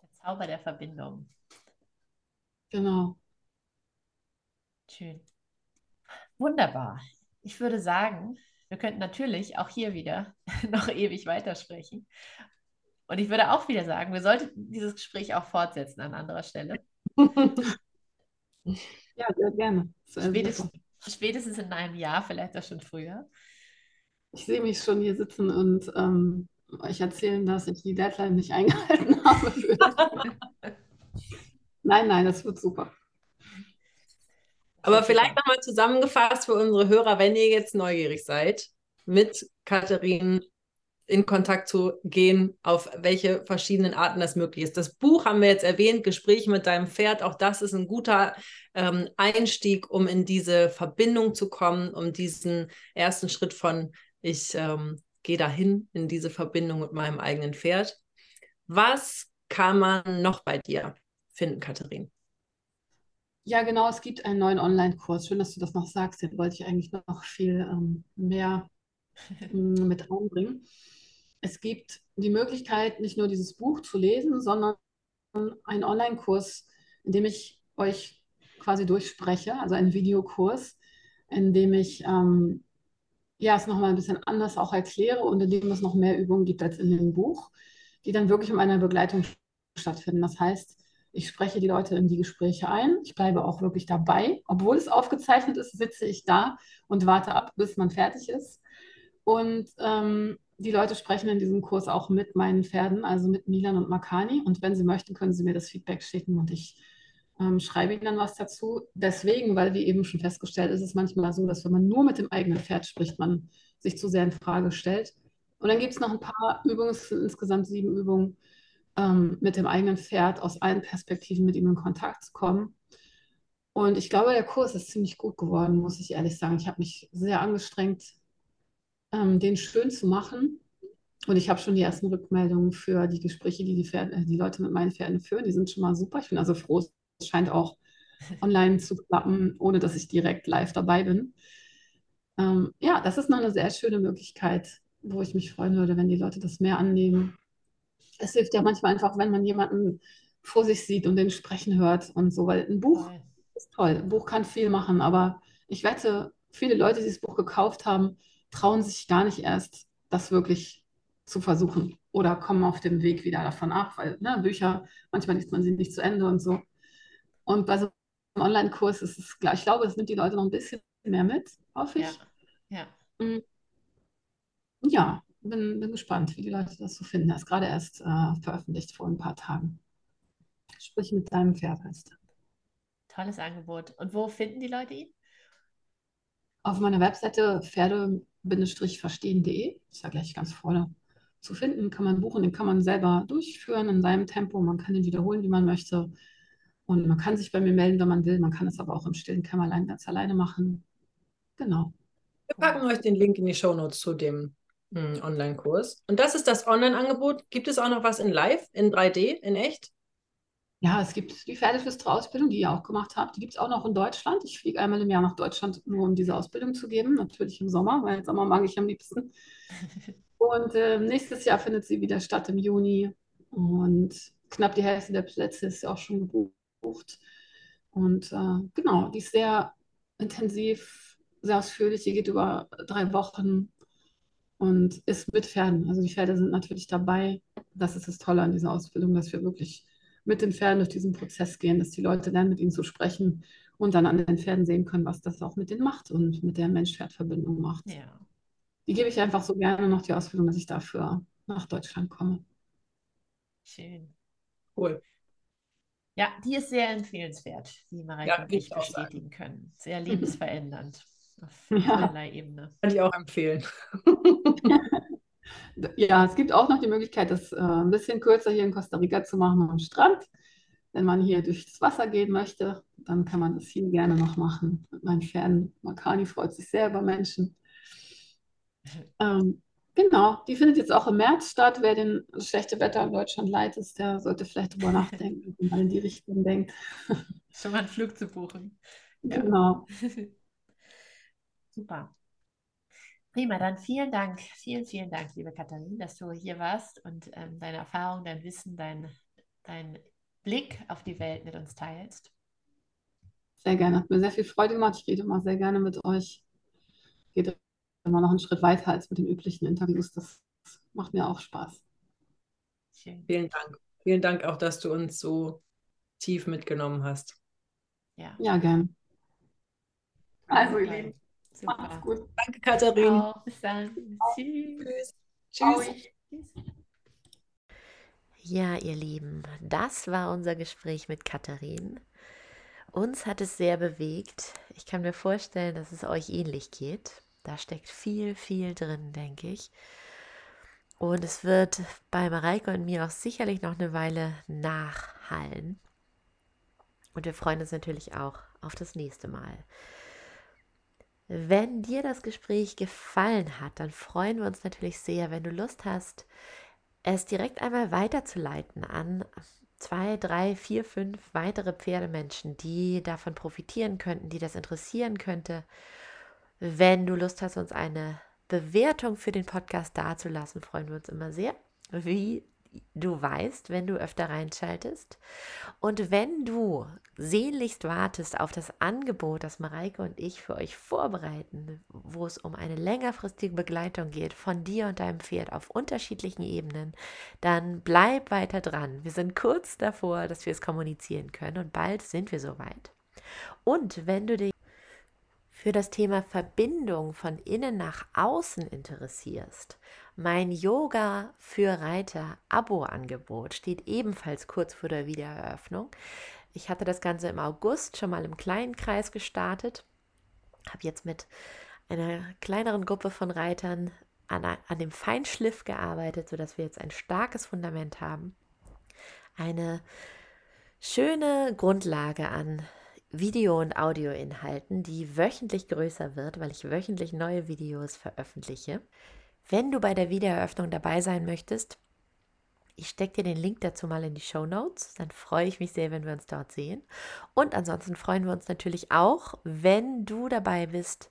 Der Zauber der Verbindung. Genau. Schön. Wunderbar. Ich würde sagen, wir könnten natürlich auch hier wieder noch ewig weitersprechen. Und ich würde auch wieder sagen, wir sollten dieses Gespräch auch fortsetzen an anderer Stelle. ja, sehr gerne. Spätestens, spätestens, in einem Jahr, vielleicht auch schon früher. Ich sehe mich schon hier sitzen und ähm, euch erzählen, dass ich die Deadline nicht eingehalten habe. nein, nein, das wird super. Aber vielleicht nochmal zusammengefasst für unsere Hörer, wenn ihr jetzt neugierig seid, mit Katharin in Kontakt zu gehen, auf welche verschiedenen Arten das möglich ist. Das Buch haben wir jetzt erwähnt, Gespräche mit deinem Pferd. Auch das ist ein guter ähm, Einstieg, um in diese Verbindung zu kommen, um diesen ersten Schritt von ich ähm, gehe dahin in diese Verbindung mit meinem eigenen Pferd. Was kann man noch bei dir finden, Katharin? Ja, genau, es gibt einen neuen Online-Kurs. Schön, dass du das noch sagst. Den wollte ich eigentlich noch viel ähm, mehr mm, mit einbringen. Es gibt die Möglichkeit, nicht nur dieses Buch zu lesen, sondern einen Online-Kurs, in dem ich euch quasi durchspreche, also einen Videokurs, in dem ich ähm, ja, es nochmal ein bisschen anders auch erkläre und in dem es noch mehr Übungen gibt als in dem Buch, die dann wirklich in einer Begleitung stattfinden. Das heißt, ich spreche die Leute in die Gespräche ein. Ich bleibe auch wirklich dabei. Obwohl es aufgezeichnet ist, sitze ich da und warte ab, bis man fertig ist. Und ähm, die Leute sprechen in diesem Kurs auch mit meinen Pferden, also mit Milan und Makani. Und wenn sie möchten, können sie mir das Feedback schicken und ich ähm, schreibe ihnen dann was dazu. Deswegen, weil wie eben schon festgestellt, ist es manchmal so, dass wenn man nur mit dem eigenen Pferd spricht, man sich zu sehr in Frage stellt. Und dann gibt es noch ein paar Übungen, insgesamt sieben Übungen, ähm, mit dem eigenen Pferd aus allen Perspektiven mit ihm in Kontakt zu kommen. Und ich glaube, der Kurs ist ziemlich gut geworden, muss ich ehrlich sagen. Ich habe mich sehr angestrengt, ähm, den schön zu machen. Und ich habe schon die ersten Rückmeldungen für die Gespräche, die die, Pferde, äh, die Leute mit meinen Pferden führen. Die sind schon mal super. Ich bin also froh, es scheint auch online zu klappen, ohne dass ich direkt live dabei bin. Ähm, ja, das ist noch eine sehr schöne Möglichkeit, wo ich mich freuen würde, wenn die Leute das mehr annehmen es hilft ja manchmal einfach, wenn man jemanden vor sich sieht und den sprechen hört und so, weil ein Buch ist toll. Ein Buch kann viel machen, aber ich wette, viele Leute, die das Buch gekauft haben, trauen sich gar nicht erst, das wirklich zu versuchen oder kommen auf dem Weg wieder davon ab, weil ne, Bücher, manchmal liest man sie nicht zu Ende und so. Und bei so einem Online-Kurs ist es klar, ich glaube, es nimmt die Leute noch ein bisschen mehr mit, hoffe ich. Ja. ja. Mm. Ja, bin, bin gespannt, wie die Leute das so finden. Er ist gerade erst äh, veröffentlicht vor ein paar Tagen. Sprich mit deinem Pferd heißt Tolles Angebot. Und wo finden die Leute ihn? Auf meiner Webseite pferde-verstehen.de. Ist ja gleich ganz vorne zu finden. Kann man buchen, den kann man selber durchführen in seinem Tempo. Man kann ihn wiederholen, wie man möchte. Und man kann sich bei mir melden, wenn man will. Man kann es aber auch im stillen Kämmerlein ganz alleine machen. Genau. Wir packen euch den Link in die Show Notes zu dem hm, Online-Kurs. Und das ist das Online-Angebot. Gibt es auch noch was in Live, in 3D, in echt? Ja, es gibt die Pferdeflüsterer-Ausbildung, die ihr auch gemacht habt. Die gibt es auch noch in Deutschland. Ich fliege einmal im Jahr nach Deutschland, nur um diese Ausbildung zu geben. Natürlich im Sommer, weil Sommer mag ich am liebsten. Und äh, nächstes Jahr findet sie wieder statt im Juni. Und knapp die Hälfte der Plätze ist ja auch schon gebucht. Und äh, genau, die ist sehr intensiv, sehr ausführlich. Die geht über drei Wochen und ist mit Pferden. Also die Pferde sind natürlich dabei. Das ist das Tolle an dieser Ausbildung, dass wir wirklich mit den Pferden durch diesen Prozess gehen, dass die Leute lernen, mit ihnen zu sprechen und dann an den Pferden sehen können, was das auch mit denen macht und mit der Mensch-Pferd-Verbindung macht. Ja. Die gebe ich einfach so gerne noch die Ausbildung, dass ich dafür nach Deutschland komme. Schön. Cool. Ja, die ist sehr empfehlenswert, wie Mareike ja, und ich bestätigen können. Sehr lebensverändernd. Auf ja. Ebene. Kann ich auch empfehlen. ja, es gibt auch noch die Möglichkeit, das äh, ein bisschen kürzer hier in Costa Rica zu machen am Strand. Wenn man hier durchs Wasser gehen möchte, dann kann man das hier gerne noch machen. Meinen Pferden. Makani freut sich sehr über Menschen. Ähm, genau, die findet jetzt auch im März statt. Wer den schlechte Wetter in Deutschland leidet, der sollte vielleicht darüber nachdenken, wenn man in die Richtung denkt. Schon mal einen Flug zu buchen. Genau. Super. Prima, dann vielen Dank, vielen, vielen Dank, liebe Katharin, dass du hier warst und ähm, deine Erfahrung, dein Wissen, dein, dein Blick auf die Welt mit uns teilst. Sehr gerne. Hat mir sehr viel Freude gemacht. Ich rede immer sehr gerne mit euch. Geht immer noch einen Schritt weiter als mit den üblichen Interviews. Das macht mir auch Spaß. Vielen Dank. Vielen Dank auch, dass du uns so tief mitgenommen hast. Ja, ja gern. Also, ihr Lieben, macht's gut. Danke, Katharin. Auch. Bis dann. Tschüss. Tschüss. Tschüss. Ja, ihr Lieben, das war unser Gespräch mit Katharin. Uns hat es sehr bewegt. Ich kann mir vorstellen, dass es euch ähnlich geht. Da steckt viel, viel drin, denke ich. Und es wird bei Mareike und mir auch sicherlich noch eine Weile nachhallen. Und wir freuen uns natürlich auch auf das nächste Mal. Wenn dir das Gespräch gefallen hat, dann freuen wir uns natürlich sehr, wenn du Lust hast, es direkt einmal weiterzuleiten an zwei, drei, vier, fünf weitere Pferdemenschen, die davon profitieren könnten, die das interessieren könnte. Wenn du Lust hast, uns eine Bewertung für den Podcast dazulassen, freuen wir uns immer sehr. Wie du weißt, wenn du öfter reinschaltest. Und wenn du sehnlichst wartest auf das Angebot, das Mareike und ich für euch vorbereiten, wo es um eine längerfristige Begleitung geht von dir und deinem Pferd auf unterschiedlichen Ebenen, dann bleib weiter dran. Wir sind kurz davor, dass wir es kommunizieren können und bald sind wir soweit. Und wenn du dich für das Thema Verbindung von innen nach außen interessierst, mein Yoga für Reiter Abo-Angebot steht ebenfalls kurz vor der Wiedereröffnung. Ich hatte das Ganze im August schon mal im kleinen Kreis gestartet, habe jetzt mit einer kleineren Gruppe von Reitern an, an dem Feinschliff gearbeitet, sodass wir jetzt ein starkes Fundament haben. Eine schöne Grundlage an Video- und Audioinhalten, die wöchentlich größer wird, weil ich wöchentlich neue Videos veröffentliche. Wenn du bei der Wiedereröffnung dabei sein möchtest, ich stecke dir den Link dazu mal in die Show Notes. Dann freue ich mich sehr, wenn wir uns dort sehen. Und ansonsten freuen wir uns natürlich auch, wenn du dabei bist,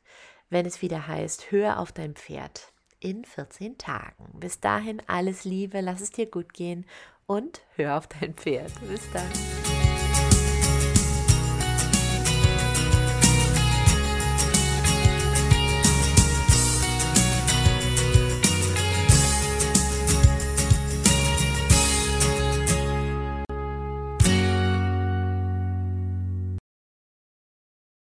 wenn es wieder heißt, hör auf dein Pferd in 14 Tagen. Bis dahin alles Liebe, lass es dir gut gehen und hör auf dein Pferd. Bis dann.